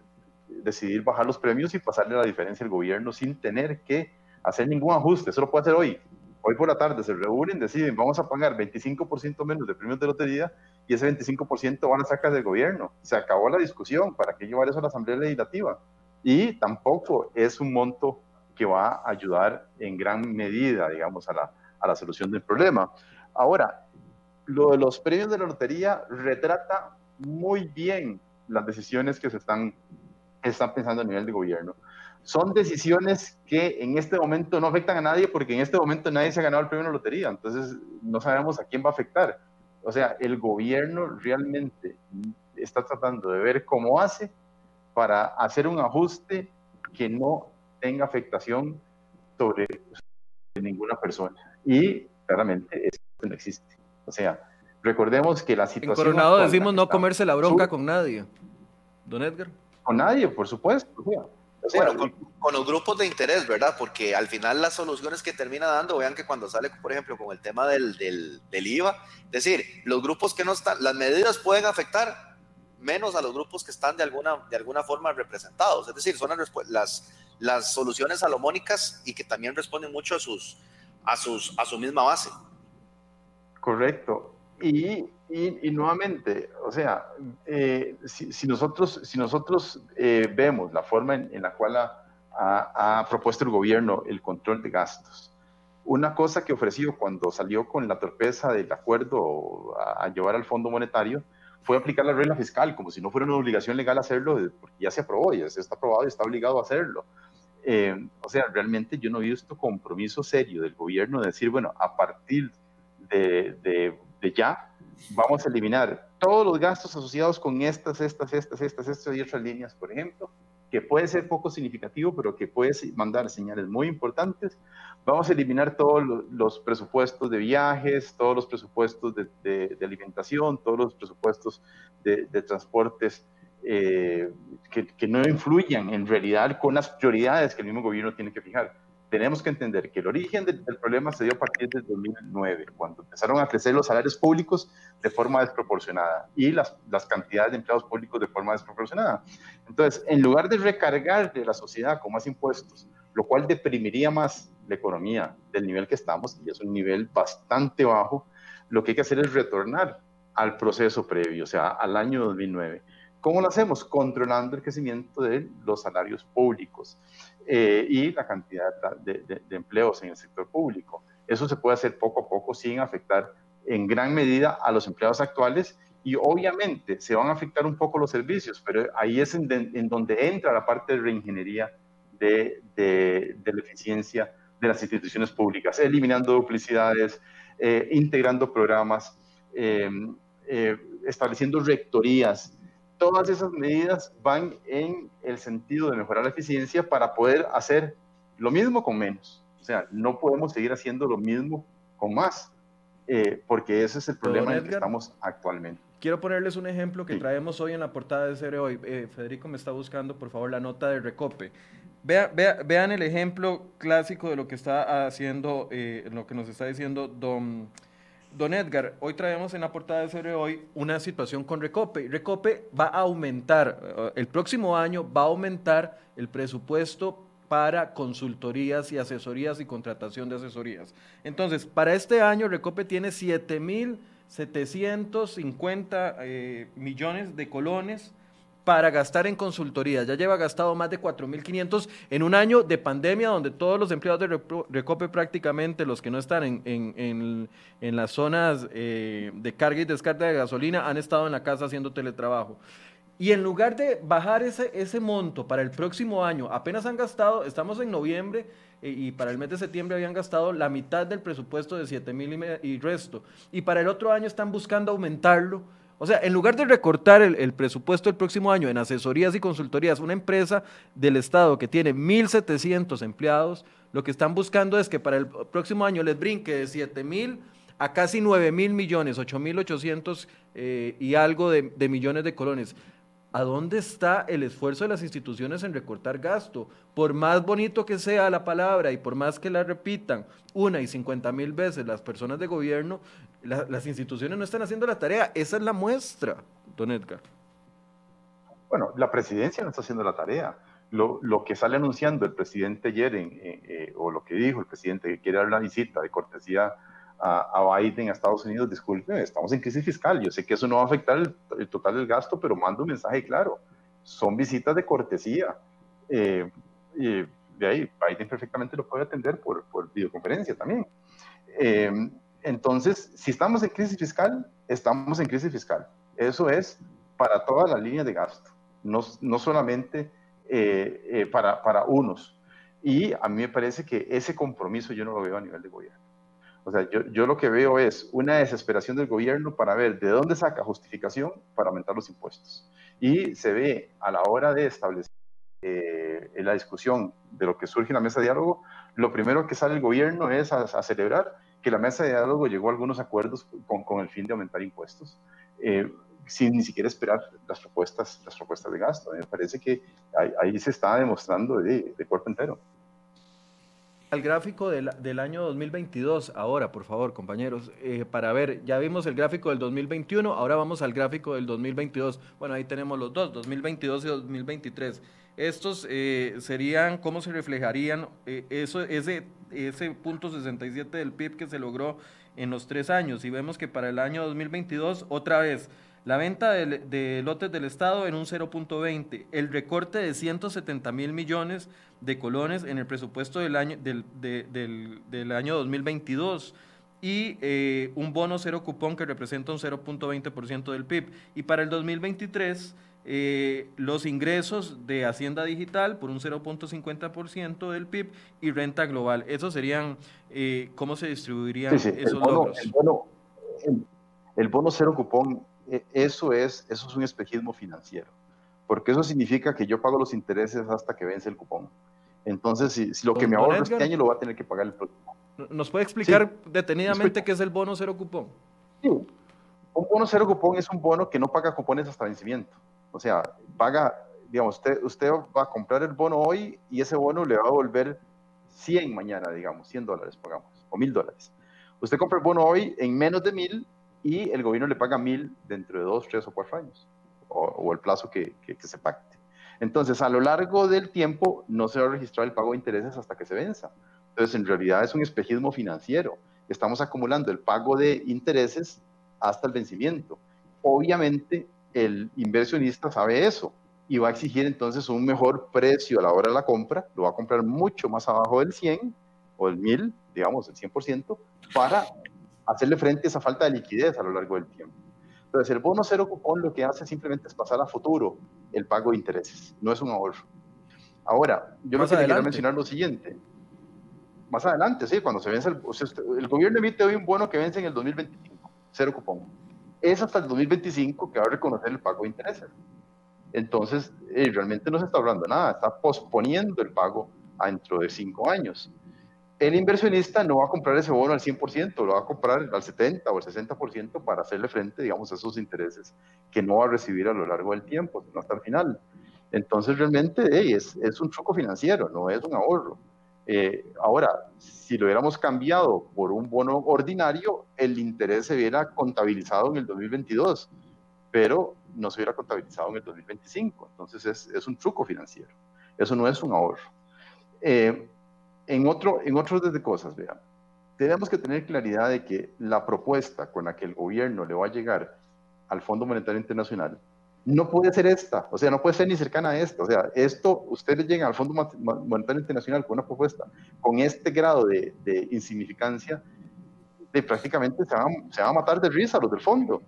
decidir bajar los premios y pasarle la diferencia al gobierno sin tener que hacer ningún ajuste. Eso lo puede hacer hoy. Hoy por la tarde se reúnen, deciden, vamos a pagar 25% menos de premios de lotería y ese 25% van a sacar del gobierno. Se acabó la discusión. ¿Para qué llevar eso a la Asamblea Legislativa? Y tampoco es un monto que va a ayudar en gran medida, digamos, a la, a la solución del problema. Ahora, lo de los premios de la lotería retrata muy bien las decisiones que se están, están pensando a nivel de gobierno. Son decisiones que en este momento no afectan a nadie porque en este momento nadie se ha ganado el premio de la lotería, entonces no sabemos a quién va a afectar. O sea, el gobierno realmente está tratando de ver cómo hace para hacer un ajuste que no tenga afectación sobre ninguna persona. Y claramente eso no existe. O sea, recordemos que la situación... En Coronado decimos no comerse la bronca con nadie. Don Edgar. Con nadie, por supuesto. bueno, con, los grupos de interés, ¿verdad? Porque al final las soluciones que termina dando, vean que cuando sale, por ejemplo, con el tema del, del, del IVA, es decir, los grupos que no están, las medidas pueden afectar menos a los grupos que están de alguna, de alguna forma representados. Es decir, son las, las, las soluciones salomónicas y que también responden mucho a sus, a, sus, a su misma base. Correcto. Y, y, nuevamente, o sea, eh, si, nosotros, si nosotros eh, vemos la forma en, la cual ha, propuesto el gobierno el control de gastos, una cosa que ofreció cuando salió con la torpeza del acuerdo a llevar al Fondo Monetario fue aplicar la regla fiscal, como si no fuera una obligación legal hacerlo, porque ya se aprobó, ya se está aprobado y está obligado a hacerlo. Eh, o sea, realmente yo no he visto compromiso serio del gobierno de decir, bueno, a partir de, de, ya vamos a eliminar todos los gastos asociados con estas, estas, estas, estas, estas y otras líneas, por ejemplo, que puede ser poco significativo, pero que puede mandar señales muy importantes. Vamos a eliminar todos los presupuestos de viajes, todos los presupuestos de, alimentación, todos los presupuestos de, transportes eh, que, no influyan en realidad con las prioridades que el mismo gobierno tiene que fijar. Tenemos que entender que el origen del, problema se dio a partir del 2009, cuando empezaron a crecer los salarios públicos de forma desproporcionada y las, las cantidades de empleados públicos de forma desproporcionada. Entonces, en lugar de recargar de la sociedad con más impuestos, lo cual deprimiría más la economía del nivel que estamos, y es un nivel bastante bajo, lo que hay que hacer es retornar al proceso previo, o sea, al año 2009 ¿Cómo lo hacemos? Controlando el crecimiento de los salarios públicos eh, y la cantidad de, empleos en el sector público. Eso se puede hacer poco a poco sin afectar en gran medida a los empleados actuales y obviamente se van a afectar un poco los servicios, pero ahí es en, donde entra la parte de reingeniería de, la eficiencia de las instituciones públicas, eliminando duplicidades, eh, integrando programas, eh, estableciendo rectorías todas esas medidas van en el sentido de mejorar la eficiencia para poder hacer lo mismo con menos. O sea, no podemos seguir haciendo lo mismo con más, eh, porque ese es el problema en el que estamos actualmente. Quiero ponerles un ejemplo que traemos hoy en la portada de Cere Hoy. Eh, Federico me está buscando, por favor, la nota de Recope. Vea, vean el ejemplo clásico de lo que está haciendo, eh, lo que nos está diciendo don Don Edgar, hoy traemos en la portada de Cere Hoy una situación con Recope. Recope va a aumentar, eh, el próximo año va a aumentar el presupuesto para consultorías y asesorías y contratación de asesorías. Entonces, para este año Recope tiene 7.750 eh, millones de colones para gastar en consultoría. Ya lleva gastado más de 4.500 en un año de pandemia donde todos los empleados de Recope prácticamente, los que no están en, las zonas eh, de carga y descarga de gasolina, han estado en la casa haciendo teletrabajo. Y en lugar de bajar ese, ese monto para el próximo año, apenas han gastado, estamos en noviembre eh, y para el mes de septiembre habían gastado la mitad del presupuesto de 7 mil y resto. Y para el otro año están buscando aumentarlo o sea, en lugar de recortar el, presupuesto del próximo año en asesorías y consultorías, una empresa del Estado que tiene 1.700 empleados, lo que están buscando es que para el próximo año les brinque de 7.000 a casi 9.000 millones, 8.800 eh, y algo de millones de colones. ¿A dónde está el esfuerzo de las instituciones en recortar gasto? Por más bonito que sea la palabra y por más que la repitan una y cincuenta mil veces las personas de gobierno, las instituciones no están haciendo la tarea. Esa es la muestra, don Edgar. Bueno, la presidencia no está haciendo la tarea. Lo, que sale anunciando el presidente ayer, eh, o lo que dijo el presidente que quiere dar una visita de cortesía a, Biden a Estados Unidos, disculpe, estamos en crisis fiscal. Yo sé que eso no va a afectar el, total del gasto, pero mando un mensaje claro. Son visitas de cortesía. Eh, y de ahí, Biden perfectamente lo puede atender por, por videoconferencia también. Eh, entonces, si estamos en crisis fiscal, estamos en crisis fiscal. Eso es para toda la línea de gasto, no, no solamente eh, para, para unos. Y a mí me parece que ese compromiso yo no lo veo a nivel de gobierno. O sea, yo, yo, lo que veo es una desesperación del gobierno para ver de dónde saca justificación para aumentar los impuestos. Y se ve a la hora de establecer eh, la discusión de lo que surge en la mesa de diálogo, lo primero que sale el gobierno es a, celebrar que la mesa de diálogo llegó a algunos acuerdos con, con el fin de aumentar impuestos. Eh, sin ni siquiera esperar las propuestas, las propuestas de gasto. Me parece que ahí, se está demostrando de, de cuerpo entero al gráfico del, del, año 2022 ahora, por favor, compañeros, eh, para ver, ya vimos el gráfico del 2021, ahora vamos al gráfico del 2022. Bueno, ahí tenemos los dos, 2022 y 2023. Estos eh, serían, ¿cómo se reflejarían eh, eso, ese, ese punto 67 del PIB que se logró en los tres años? Y vemos que para el año 2022, otra vez, la venta de, lotes del Estado en un 0.20, el recorte de 170 mil millones de colones en el presupuesto del año, del, del, año 2022 y eh, un bono cero cupón que representa un 0.20% del PIB. Y para el 2023, eh, los ingresos de Hacienda Digital por un 0.50% del PIB y renta global. Esos serían, eh, ¿cómo se distribuirían esos logros? El bono, el bono cero cupón e, eso es, eso es un espejismo financiero, porque eso significa que yo pago los intereses hasta que vence el cupón. Entonces, si, lo que me ahorro este año lo va a tener que pagar el próximo. ¿Nos puede explicar detenidamente qué es el bono cero cupón? Sí. Un bono cero cupón es un bono que no paga cupones hasta vencimiento. O sea, paga, digamos, usted, usted va a comprar el bono hoy y ese bono le va a devolver 100 mañana, digamos, 100 dólares, pagamos, o 1000 dólares. Usted compra el bono hoy en menos de 1000 y el gobierno le paga mil dentro de dos, tres o cuatro años, o, el plazo que, que, se pacte. Entonces, a lo largo del tiempo no se va a registrar el pago de intereses hasta que se venza. Entonces, en realidad es un espejismo financiero. Estamos acumulando el pago de intereses hasta el vencimiento. Obviamente, el inversionista sabe eso y va a exigir entonces un mejor precio a la hora de la compra, lo va a comprar mucho más abajo del 100 o del 1000, digamos, el 100%, para hacerle frente a esa falta de liquidez a lo largo del tiempo. Entonces, el bono cero cupón lo que hace simplemente es pasar a futuro el pago de intereses, no es un ahorro. Ahora, yo más lo que quiero mencionar lo siguiente. Más adelante, sí, cuando se vence el, el gobierno emite hoy un bono que vence en el 2025, cero cupón. Es hasta el 2025 que va a reconocer el pago de intereses. Entonces, eh, realmente no se está hablando nada, está posponiendo el pago dentro de cinco años el inversionista no va a comprar ese bono al 100%, lo va a comprar al 70% o al 60% para hacerle frente, digamos, a esos intereses que no va a recibir a lo largo del tiempo, sino hasta el final. Entonces, realmente es, es, un truco financiero, no es un ahorro. Eh, ahora, si lo hubiéramos cambiado por un bono ordinario, el interés se hubiera contabilizado en el 2022, pero no se hubiera contabilizado en el 2025. Entonces, es, es un truco financiero. Eso no es un ahorro. Eh, en, otro, en de cosas, vean, tenemos que tener claridad de que la propuesta con la que el gobierno le va a llegar al Fondo Monetario Internacional no puede ser esta, o sea, no puede ser ni cercana a esta. O sea, esto, ustedes llegan al Fondo Monetario Internacional con una propuesta con este grado de, insignificancia, de prácticamente se van, se van, a matar de risa los del fondo.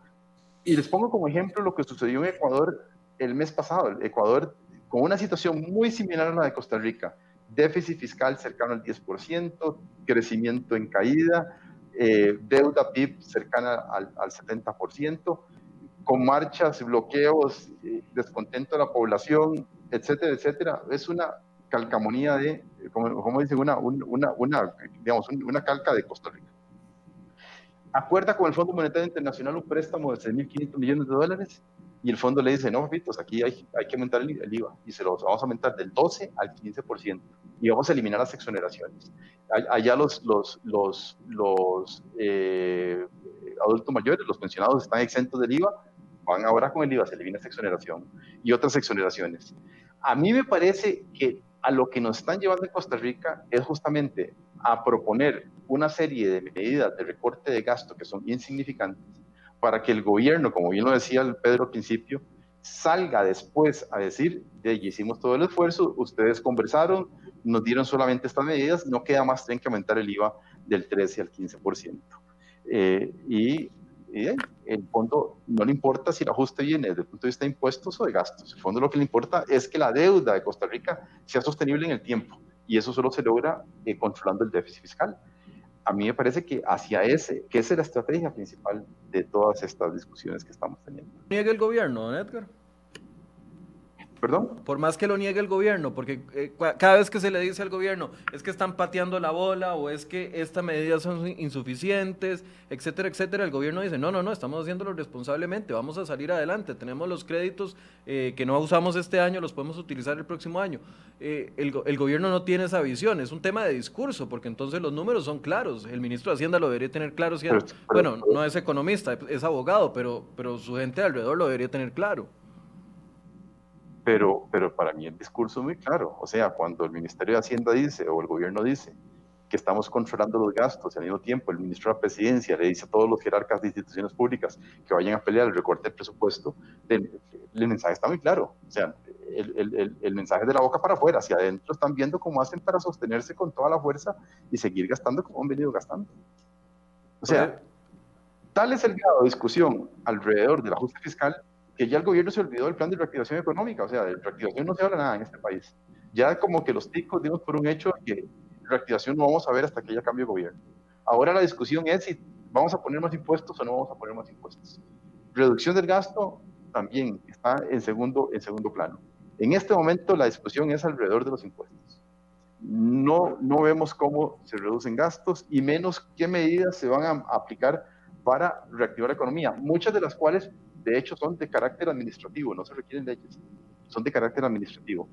Y les pongo como ejemplo lo que sucedió en Ecuador el mes pasado. Ecuador, con una situación muy similar a la de Costa Rica, déficit fiscal cercano al 10%, crecimiento en caída, eh, deuda PIB cercana al, al 70%, con marchas, bloqueos, eh, descontento de la población, etcétera, etcétera. Es una calcamonía de, como, como dicen, una, una, digamos, una calca de Costa Rica. Acuerda con el Fondo Monetario Internacional un préstamo de 6.500 millones de dólares y el fondo le dice, no, papitos, aquí hay, que aumentar el, IVA y se lo vamos a aumentar del 12 al 15% y vamos a eliminar las exoneraciones. Allá los, los, los, los eh, adultos mayores, los pensionados están exentos del IVA, van ahora con el IVA, se elimina esa exoneración y otras exoneraciones. A mí me parece que a lo que nos están llevando en Costa Rica es justamente a proponer una serie de medidas de recorte de gasto que son insignificantes para que el gobierno, como bien lo decía el Pedro al principio, salga después a decir, de hicimos todo el esfuerzo, ustedes conversaron, nos dieron solamente estas medidas, no queda más, tienen que aumentar el IVA del 13 al 15%. Eh, y, y el fondo no le importa si el ajuste viene desde el punto de vista de impuestos o de gastos. El fondo lo que le importa es que la deuda de Costa Rica sea sostenible en el tiempo y eso solo se logra eh, controlando el déficit fiscal a mí me parece que hacia ese, que esa es la estrategia principal de todas estas discusiones que estamos teniendo. ¿Niega el gobierno, don Edgar? ¿Perdón? Por más que lo niegue el gobierno, porque eh, cada vez que se le dice al gobierno es que están pateando la bola o es que estas medidas son insuficientes, etcétera, etcétera, el gobierno dice, no, no, no, estamos haciéndolo responsablemente, vamos a salir adelante, tenemos los créditos eh, que no usamos este año, los podemos utilizar el próximo año. Eh, el, el, gobierno no tiene esa visión, es un tema de discurso, porque entonces los números son claros, el ministro de Hacienda lo debería tener claro, bueno, no es economista, es abogado, pero, pero su gente alrededor lo debería tener claro. Pero, pero para mí el discurso es muy claro. O sea, cuando el Ministerio de Hacienda dice o el gobierno dice que estamos controlando los gastos y al mismo tiempo el ministro de la Presidencia le dice a todos los jerarcas de instituciones públicas que vayan a pelear el recorte del presupuesto, el, mensaje está muy claro. O sea, el, el, el, mensaje de la boca para afuera, hacia adentro están viendo cómo hacen para sostenerse con toda la fuerza y seguir gastando como han venido gastando. O sea, tal es el grado de discusión alrededor del ajuste fiscal que ya el gobierno se olvidó del plan de reactivación económica, o sea, de reactivación no se habla nada en este país. Ya como que los ticos dimos por un hecho que reactivación no vamos a ver hasta que haya cambio de gobierno. Ahora la discusión es si vamos a poner más impuestos o no vamos a poner más impuestos. Reducción del gasto también está en segundo, en segundo plano. En este momento la discusión es alrededor de los impuestos. No, no vemos cómo se reducen gastos y menos qué medidas se van a aplicar para reactivar la economía, muchas de las cuales de hecho son de carácter administrativo, no se requieren leyes, son de carácter administrativo,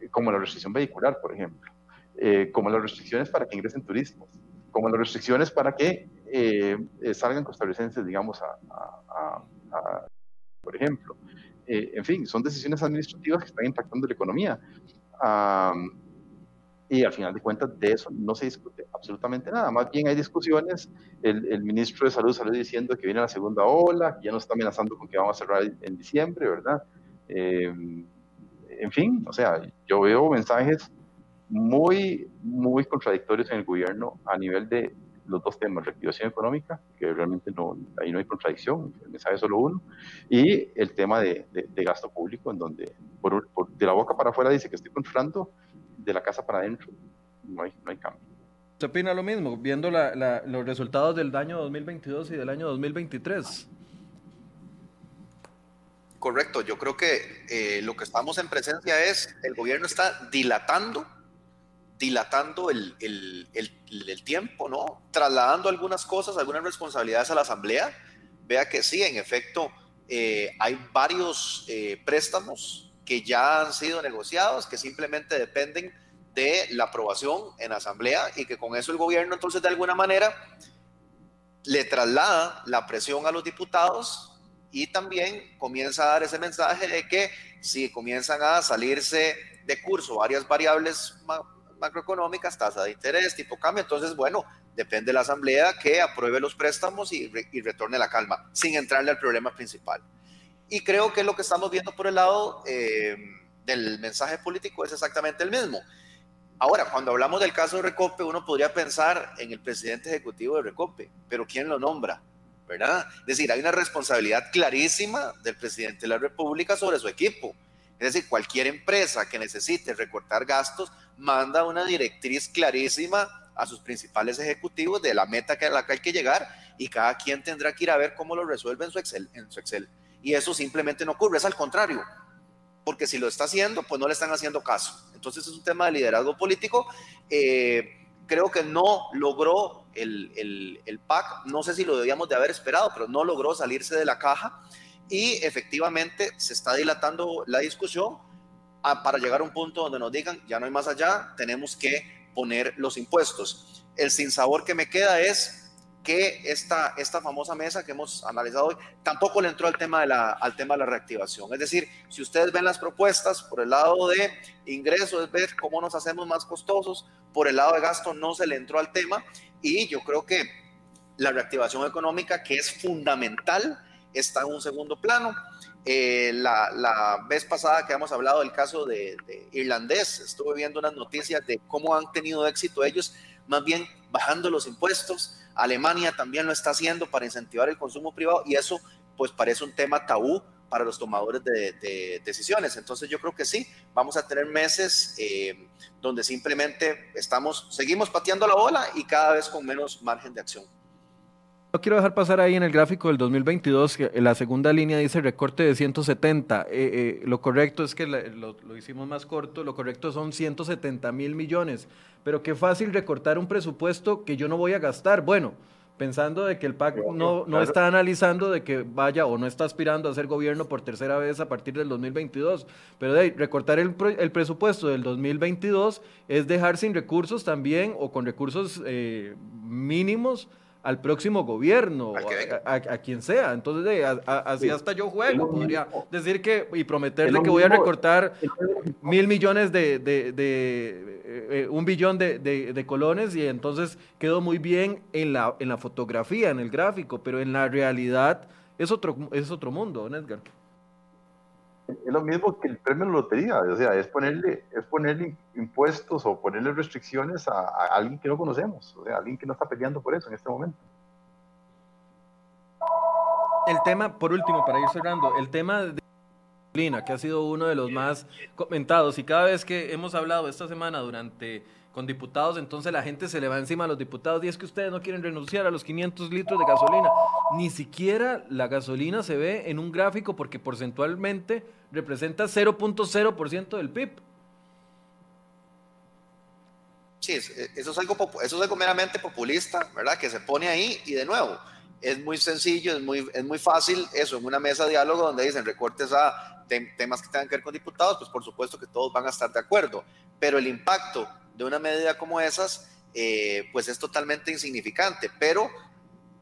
eh, como la restricción vehicular, por ejemplo, eh, como las restricciones para que ingresen turistas, como las restricciones para que eh, salgan costarricenses, digamos, a, por ejemplo. en fin, son decisiones administrativas que están impactando la economía. Y al final de cuentas de eso no se discute absolutamente nada. Más bien hay discusiones, el, ministro de Salud salió diciendo que viene la segunda ola, que ya nos está amenazando con que vamos a cerrar en diciembre, ¿verdad? Eh, en fin, o sea, yo veo mensajes muy, muy contradictorios en el gobierno a nivel de los dos temas, reactivación económica, que realmente no, ahí no hay contradicción, el mensaje es solo uno, y el tema de, de, gasto público, en donde por, de la boca para afuera dice que estoy controlando, de la casa para adentro no hay, no hay cambio. ¿Usted opina lo mismo, viendo los resultados del año 2022 y del año 2023? Correcto, yo creo que eh, lo que estamos en presencia es el gobierno está dilatando, dilatando el, tiempo, ¿no? Trasladando algunas cosas, algunas responsabilidades a la Asamblea. Vea que sí, en efecto, eh, hay varios eh, préstamos que ya han sido negociados, que simplemente dependen de la aprobación en asamblea y que con eso el gobierno entonces de alguna manera le traslada la presión a los diputados y también comienza a dar ese mensaje de que si comienzan a salirse de curso varias variables macroeconómicas, tasa de interés, tipo cambio. Entonces, bueno, depende de la Asamblea que apruebe los préstamos y, retorne la calma, sin entrarle al problema principal. Y creo que lo que estamos viendo por el lado eh, del mensaje político es exactamente el mismo. Ahora, cuando hablamos del caso de Recope, uno podría pensar en el presidente ejecutivo de Recope, pero ¿quién lo nombra? ¿Verdad? Es decir, hay una responsabilidad clarísima del presidente de la República sobre su equipo. Es decir, cualquier empresa que necesite recortar gastos manda una directriz clarísima a sus principales ejecutivos de la meta a la que hay que llegar y cada quien tendrá que ir a ver cómo lo resuelve en su Excel. En su Excel. Y eso simplemente no ocurre, es al contrario porque si lo está haciendo, pues no le están haciendo caso. Entonces es un tema de liderazgo político. Eh, creo que no logró el, el, el, PAC, no sé si lo debíamos de haber esperado, pero no logró salirse de la caja y efectivamente se está dilatando la discusión para llegar a un punto donde nos digan, ya no hay más allá, tenemos que poner los impuestos. El sinsabor que me queda es que esta, esta famosa mesa que hemos analizado hoy tampoco le entró al tema, de la, al tema de la reactivación. Es decir, si ustedes ven las propuestas por el lado de ingresos, es ver cómo nos hacemos más costosos, por el lado de gasto no se le entró al tema y yo creo que la reactivación económica, que es fundamental, está en un segundo plano. Eh, la, la, vez pasada que hemos hablado del caso de, de, irlandés, estuve viendo unas noticias de cómo han tenido éxito ellos, más bien bajando los impuestos, Alemania también lo está haciendo para incentivar el consumo privado y eso pues parece un tema tabú para los tomadores de, decisiones. Entonces yo creo que sí, vamos a tener meses eh, donde simplemente estamos, seguimos pateando la bola y cada vez con menos margen de acción. No quiero dejar pasar ahí en el gráfico del 2022, que la segunda línea dice recorte de 170. Eh, eh, lo correcto es que lo, lo, hicimos más corto, lo correcto son 170 mil millones. Pero qué fácil recortar un presupuesto que yo no voy a gastar. Bueno, pensando de que el PAC no, no está analizando de que vaya o no está aspirando a ser gobierno por tercera vez a partir del 2022. Pero de recortar el, el presupuesto del 2022 es dejar sin recursos también o con recursos eh, mínimos al próximo gobierno, a, a, quien sea. Entonces, así hasta yo juego, podría decir que y prometerle que voy a recortar mil millones de, de, de eh, un billón de, de, colones y entonces quedó muy bien en la, en la fotografía, en el gráfico, pero en la realidad es otro, es otro mundo, Edgar es lo mismo que el premio de lotería, o sea, es ponerle, es ponerle impuestos o ponerle restricciones a, alguien que no conocemos, o sea, alguien que no está peleando por eso en este momento. El tema, por último, para ir cerrando, el tema de gasolina, que ha sido uno de los más comentados y cada vez que hemos hablado esta semana durante con diputados, entonces la gente se le va encima a los diputados y es que ustedes no quieren renunciar a los 500 litros de gasolina. Ni siquiera la gasolina se ve en un gráfico porque porcentualmente representa 0.0% del PIB. Sí, eso es, algo, eso es algo meramente populista, ¿verdad? Que se pone ahí y de nuevo, es muy sencillo, es muy, es muy fácil eso, en una mesa de diálogo donde dicen recortes a temas que tengan que ver con diputados, pues por supuesto que todos van a estar de acuerdo, pero el impacto de una medida como esas, eh, pues es totalmente insignificante, pero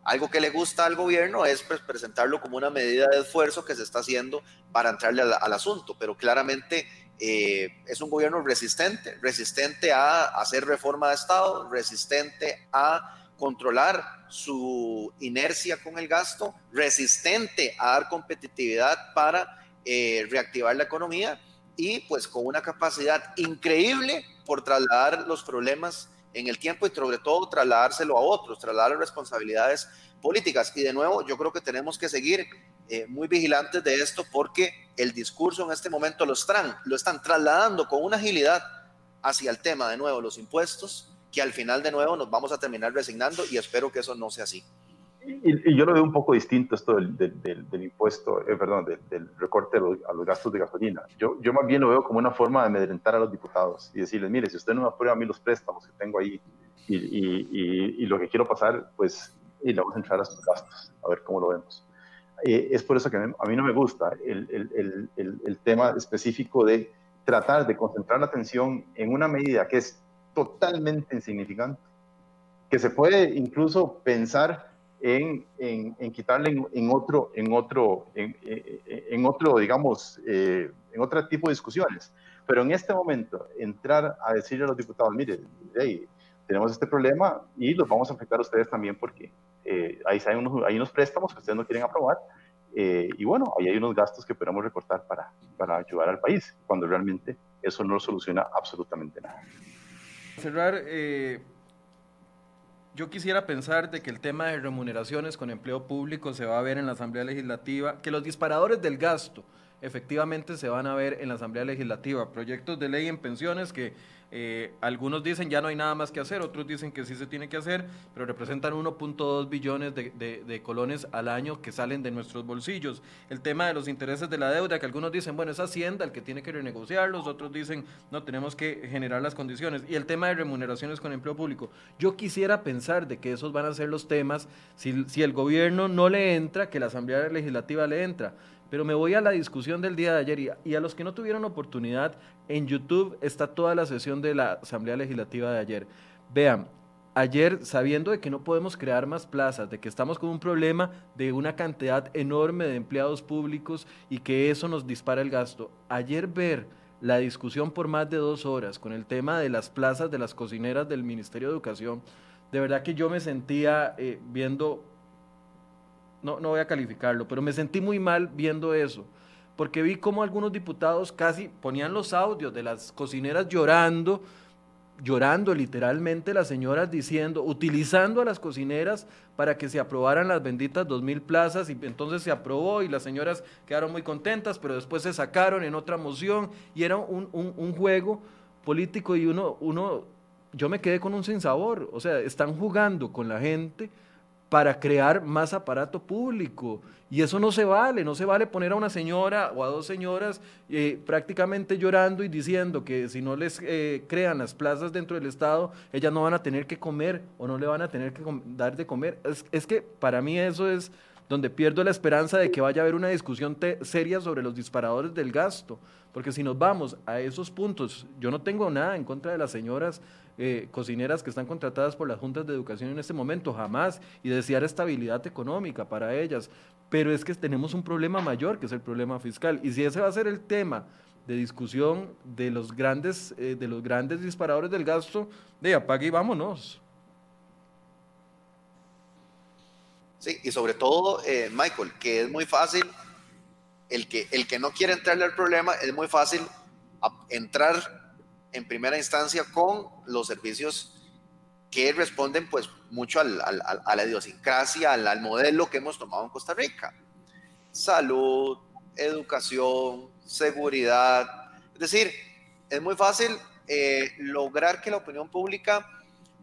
algo que le gusta al gobierno es pues, presentarlo como una medida de esfuerzo que se está haciendo para entrarle al, asunto, pero claramente eh, es un gobierno resistente, resistente a hacer reforma de Estado, resistente a controlar su inercia con el gasto, resistente a dar competitividad para eh, reactivar la economía y pues con una capacidad increíble por trasladar los problemas en el tiempo y sobre todo trasladárselo a otros, trasladar responsabilidades políticas. Y de nuevo, yo creo que tenemos que seguir eh, muy vigilantes de esto porque el discurso en este momento lo están, lo están trasladando con una agilidad hacia el tema de nuevo, los impuestos, que al final de nuevo nos vamos a terminar resignando y espero que eso no sea así. Y, yo lo veo un poco distinto esto del, del, impuesto, eh, perdón, del, recorte a los, gastos de gasolina. Yo, yo más bien lo veo como una forma de amedrentar a los diputados y decirles, mire, si usted no me aprueba a mí los préstamos que tengo ahí y, y, y lo que quiero pasar, pues y le vamos a entrar a sus gastos, a ver cómo lo vemos. Eh, es por eso que a mí, no me gusta el, el, el, el, tema específico de tratar de concentrar la atención en una medida que es totalmente insignificante, que se puede incluso pensar en, en, quitarle en, otro, en otro, en, en otro, digamos, eh, en otro tipo de discusiones. Pero en este momento, entrar a decirle a los diputados, mire, tenemos este problema y los vamos a afectar a ustedes también porque eh, ahí hay unos, hay unos préstamos que ustedes no quieren aprobar eh, y bueno, ahí hay unos gastos que podemos recortar para, para ayudar al país, cuando realmente eso no soluciona absolutamente nada. Cerrar, eh, yo quisiera pensar de que el tema de remuneraciones con empleo público se va a ver en la Asamblea Legislativa, que los disparadores del gasto efectivamente se van a ver en la Asamblea Legislativa, proyectos de ley en pensiones que eh, algunos dicen ya no hay nada más que hacer, otros dicen que sí se tiene que hacer, pero representan 1.2 billones de, colones al año que salen de nuestros bolsillos. El tema de los intereses de la deuda, que algunos dicen, bueno, es Hacienda el que tiene que renegociarlos, otros dicen, no, tenemos que generar las condiciones. Y el tema de remuneraciones con empleo público. Yo quisiera pensar de que esos van a ser los temas, si, si el gobierno no le entra, que la Asamblea Legislativa le entra. Pero me voy a la discusión del día de ayer y, a los que no tuvieron oportunidad, en YouTube está toda la sesión de la Asamblea Legislativa de ayer. Vean, ayer sabiendo de que no podemos crear más plazas, de que estamos con un problema de una cantidad enorme de empleados públicos y que eso nos dispara el gasto, ayer ver la discusión por más de dos horas con el tema de las plazas de las cocineras del Ministerio de Educación, de verdad que yo me sentía eh, viendo no, no voy a calificarlo, pero me sentí muy mal viendo eso, porque vi como algunos diputados casi ponían los audios de las cocineras llorando, llorando literalmente las señoras diciendo, utilizando a las cocineras para que se aprobaran las benditas dos mil plazas y entonces se aprobó y las señoras quedaron muy contentas, pero después se sacaron en otra moción y era un, un juego político y uno, uno, yo me quedé con un sinsabor, o sea, están jugando con la gente para crear más aparato público. Y eso no se vale, no se vale poner a una señora o a dos señoras eh, prácticamente llorando y diciendo que si no les eh, crean las plazas dentro del Estado, ellas no van a tener que comer o no le van a tener que dar de comer. Es, es que para mí eso es donde pierdo la esperanza de que vaya a haber una discusión seria sobre los disparadores del gasto. Porque si nos vamos a esos puntos, yo no tengo nada en contra de las señoras eh, cocineras que están contratadas por las juntas de educación en este momento, jamás, y desear estabilidad económica para ellas. Pero es que tenemos un problema mayor, que es el problema fiscal. Y si ese va a ser el tema de discusión de los grandes, eh, de los grandes disparadores del gasto, de apague y vámonos. Sí, y sobre todo, eh, Michael, que es muy fácil, el que, el que no quiere entrarle al problema, es muy fácil entrar en primera instancia con los servicios que responden pues mucho a la idiosincrasia, al, modelo que hemos tomado en Costa Rica. Salud, educación, seguridad. Es decir, es muy fácil eh, lograr que la opinión pública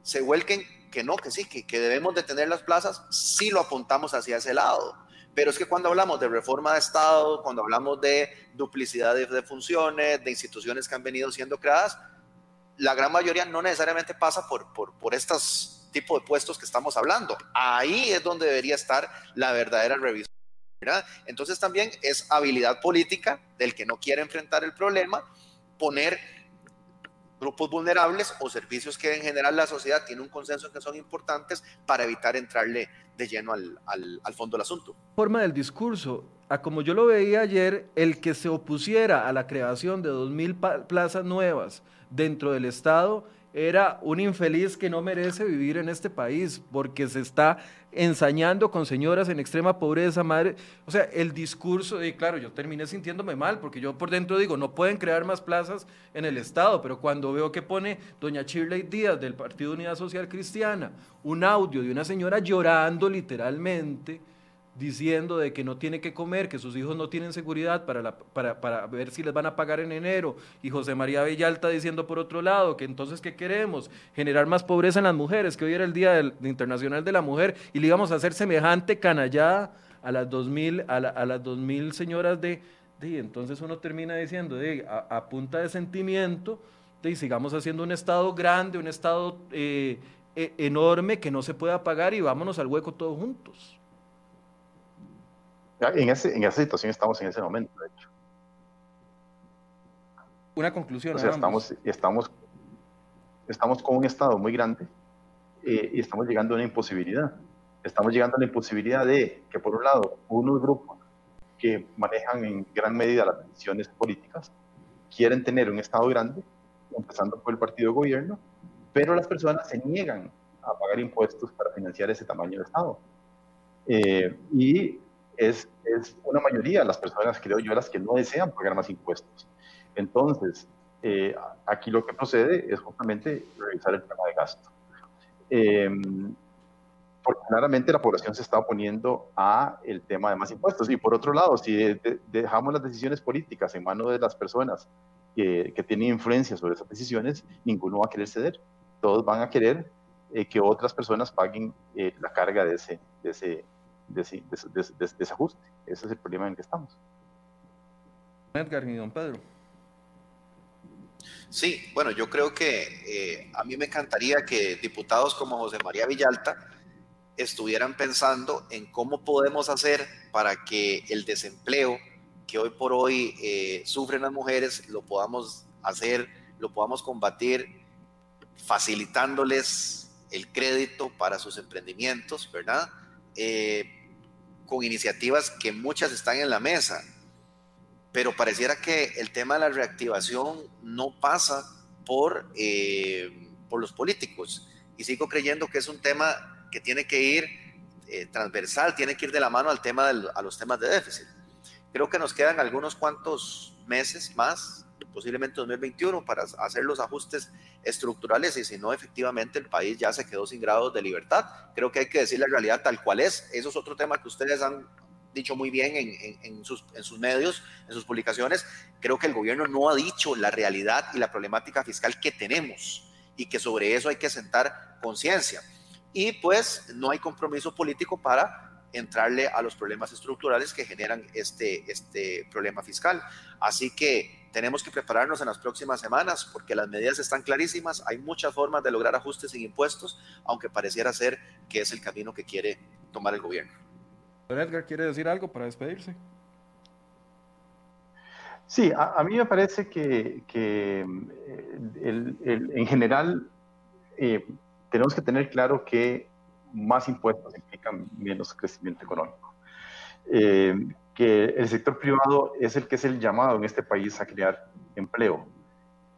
se vuelque que no, que sí, que, que debemos de tener las plazas si lo apuntamos hacia ese lado. Pero es que cuando hablamos de reforma de Estado, cuando hablamos de duplicidad de, funciones, de instituciones que han venido siendo creadas, la gran mayoría no necesariamente pasa por, por, por estos tipos de puestos que estamos hablando. Ahí es donde debería estar la verdadera revisión. Entonces también es habilidad política del que no quiere enfrentar el problema, poner grupos vulnerables o servicios que en general la sociedad tiene un consenso en que son importantes para evitar entrarle de lleno al, al, fondo del asunto. Forma del discurso, a como yo lo veía ayer, el que se opusiera a la creación de 2.000 plazas nuevas dentro del Estado era un infeliz que no merece vivir en este país porque se está ensañando con señoras en extrema pobreza, madre. O sea, el discurso, y claro, yo terminé sintiéndome mal porque yo por dentro digo, no pueden crear más plazas en el Estado, pero cuando veo que pone doña Shirley Díaz del Partido Unidad Social Cristiana un audio de una señora llorando literalmente, diciendo de que no tiene que comer, que sus hijos no tienen seguridad para, para, para, ver si les van a pagar en enero, y José María Villalta diciendo por otro lado que entonces, ¿qué queremos? Generar más pobreza en las mujeres, que hoy era el Día del, Internacional de la Mujer, y le íbamos a hacer semejante canallada a las 2000, a, a las 2000 señoras de, de, entonces uno termina diciendo, de, a, punta de sentimiento, de, sigamos haciendo un Estado grande, un Estado eh, e, enorme que no se pueda pagar y vámonos al hueco todos juntos. En, ese, en esa situación estamos en ese momento, de hecho. Una conclusión. O sea, estamos, estamos, estamos con un Estado muy grande eh, y estamos llegando a una imposibilidad. Estamos llegando a la imposibilidad de que, por un lado, unos grupos que manejan en gran medida las decisiones políticas quieren tener un Estado grande, empezando por el partido de gobierno, pero las personas se niegan a pagar impuestos para financiar ese tamaño de Estado. Eh, y es, es, una mayoría de las personas, creo yo, las que no desean pagar más impuestos. Entonces, eh, aquí lo que procede es justamente revisar el tema de gasto. Eh, porque claramente la población se está oponiendo a el tema de más impuestos. Y por otro lado, si dejamos las decisiones políticas en manos de las personas que, que, tienen influencia sobre esas decisiones, ninguno va a querer ceder. Todos van a querer eh, que otras personas paguen eh, la carga de ese, de, ese, de, ese, de, ese, ajuste. Ese es el problema en el que estamos. Edgar y don Pedro. Sí, bueno, yo creo que eh, a mí me encantaría que diputados como José María Villalta estuvieran pensando en cómo podemos hacer para que el desempleo que hoy por hoy eh, sufren las mujeres lo podamos hacer, lo podamos combatir facilitándoles el crédito para sus emprendimientos, ¿verdad? Eh, con iniciativas que muchas están en la mesa, pero pareciera que el tema de la reactivación no pasa por, eh, por los políticos. Y sigo creyendo que es un tema que tiene que ir eh, transversal, tiene que ir de la mano al tema a los temas de déficit. Creo que nos quedan algunos cuantos meses más, posiblemente 2021, para hacer los ajustes estructurales y si no, efectivamente el país ya se quedó sin grados de libertad. Creo que hay que decir la realidad tal cual es. Eso es otro tema que ustedes han dicho muy bien en, sus, en sus medios, en sus publicaciones. Creo que el gobierno no ha dicho la realidad y la problemática fiscal que tenemos y que sobre eso hay que sentar conciencia y pues no hay compromiso político para entrarle a los problemas estructurales que generan este, este problema fiscal. Así que tenemos que prepararnos en las próximas semanas porque las medidas están clarísimas, hay muchas formas de lograr ajustes sin impuestos, aunque pareciera ser que es el camino que quiere tomar el gobierno. Edgar, ¿quiere decir algo para despedirse? Sí, a, mí me parece que, que eh, en general eh, tenemos que tener claro que más impuestos implican menos crecimiento económico. Eh, que el sector privado es el que es el llamado en este país a crear empleo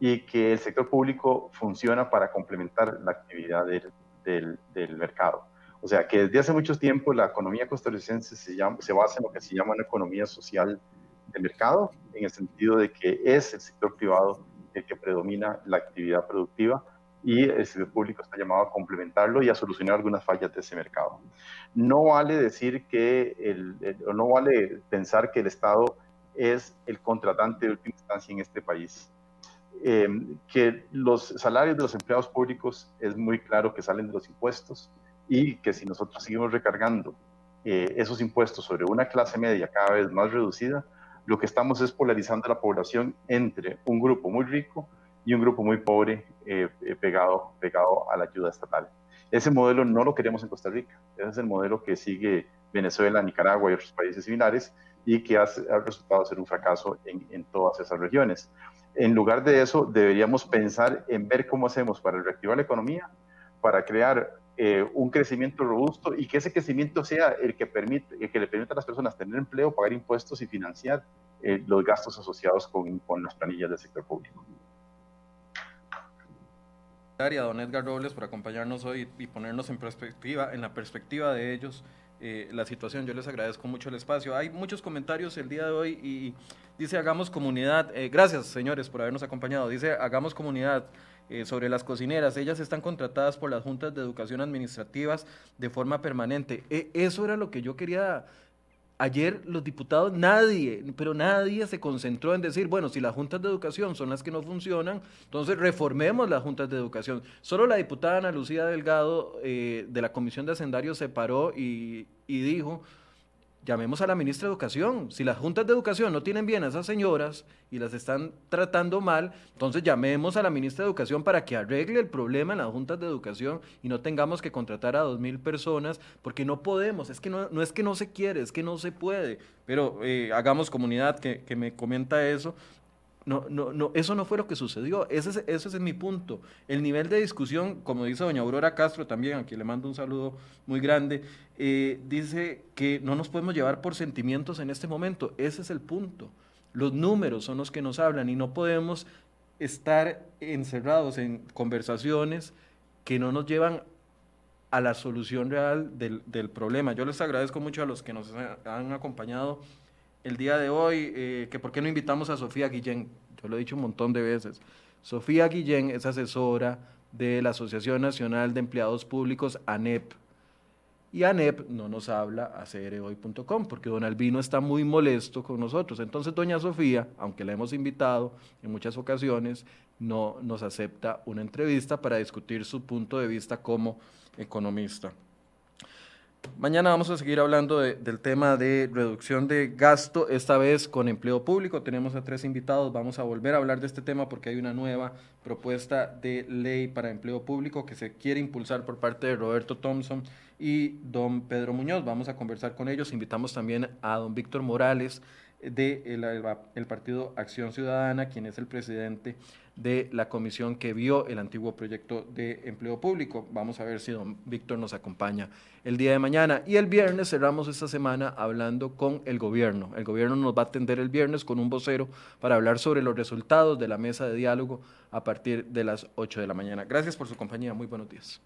y que el sector público funciona para complementar la actividad del, del, mercado. O sea, que desde hace mucho tiempo la economía costarricense se, llama, se basa en lo que se llama una economía social de mercado, en el sentido de que es el sector privado el que predomina la actividad productiva y el sector público está llamado a complementarlo y a solucionar algunas fallas de ese mercado. No vale decir que, el, no vale pensar que el Estado es el contratante de última instancia en este país. Em, que los salarios de los empleados públicos es muy claro que salen de los impuestos y que si nosotros seguimos recargando eh, esos impuestos sobre una clase media cada vez más reducida, lo que estamos es polarizando la población entre un grupo muy rico y un grupo muy pobre eh, eh, pegado, pegado a la ayuda estatal. Ese modelo no lo queremos en Costa Rica. Ese es el modelo que sigue Venezuela, Nicaragua y otros países similares y que ha, ha resultado ser un fracaso en, en, todas esas regiones. En lugar de eso, deberíamos pensar en ver cómo hacemos para reactivar la economía, para crear eh, un crecimiento robusto y que ese crecimiento sea el que, permite, el que le permita a las personas tener empleo, pagar impuestos y financiar los gastos asociados con, con las planillas del sector público a don Edgar Robles por acompañarnos hoy y ponernos en perspectiva, en la perspectiva de ellos, eh, la situación. Yo les agradezco mucho el espacio. Hay muchos comentarios el día de hoy y dice hagamos comunidad. Eh, gracias señores por habernos acompañado. Dice hagamos comunidad. Eh, sobre las cocineras, ellas están contratadas por las juntas de educación administrativas de forma permanente. eso era lo que yo quería Ayer los diputados, nadie, pero nadie se concentró en decir, bueno, si las juntas de educación son las que no funcionan, entonces reformemos las juntas de educación. Solo la diputada Ana Lucía Delgado eh, de la Comisión de Hacendarios se paró y, y dijo, llamemos a la ministra de Educación. Si las juntas de educación no tienen bien a esas señoras y las están tratando mal, entonces llamemos a la ministra de Educación para que arregle el problema en las juntas de educación y no tengamos que contratar a dos mil personas, porque no podemos, es que no, no, es que no se quiere, es que no se puede. Pero eh, hagamos comunidad que, que me comenta eso, no, no, no, eso no fue lo que sucedió. Ese es, ese es mi punto. El nivel de discusión, como dice doña Aurora Castro también, a quien le mando un saludo muy grande, eh, dice que no nos podemos llevar por sentimientos en este momento. Ese es el punto. Los números son los que nos hablan y no podemos estar encerrados en conversaciones que no nos llevan a la solución real del, del problema. Yo les agradezco mucho a los que nos han acompañado el día de hoy, eh, que por qué no invitamos a Sofía Guillén. Yo lo he dicho un montón de veces. Sofía Guillén es asesora de la Asociación Nacional de Empleados Públicos, ANEP. Y ANEP no nos habla a crhoy.com porque don Albino está muy molesto con nosotros. Entonces, doña Sofía, aunque la hemos invitado en muchas ocasiones, no nos acepta una entrevista para discutir su punto de vista como economista. Mañana vamos a seguir hablando del tema de reducción de gasto, esta vez con empleo público. Tenemos a tres invitados, vamos a volver a hablar de este tema porque hay una nueva propuesta de ley para empleo público que se quiere impulsar por parte de Roberto Thompson y don Pedro Muñoz. Vamos a conversar con ellos. Invitamos también a don Víctor Morales del de el Partido Acción Ciudadana, quien es el presidente de la comisión que vio el antiguo proyecto de empleo público. Vamos a ver si don Víctor nos acompaña el día de mañana. Y el viernes cerramos esta semana hablando con el gobierno. El gobierno nos va a atender el viernes con un vocero para hablar sobre los resultados de la mesa de diálogo a partir de las 8 de la mañana. Gracias por su compañía. Muy buenos días.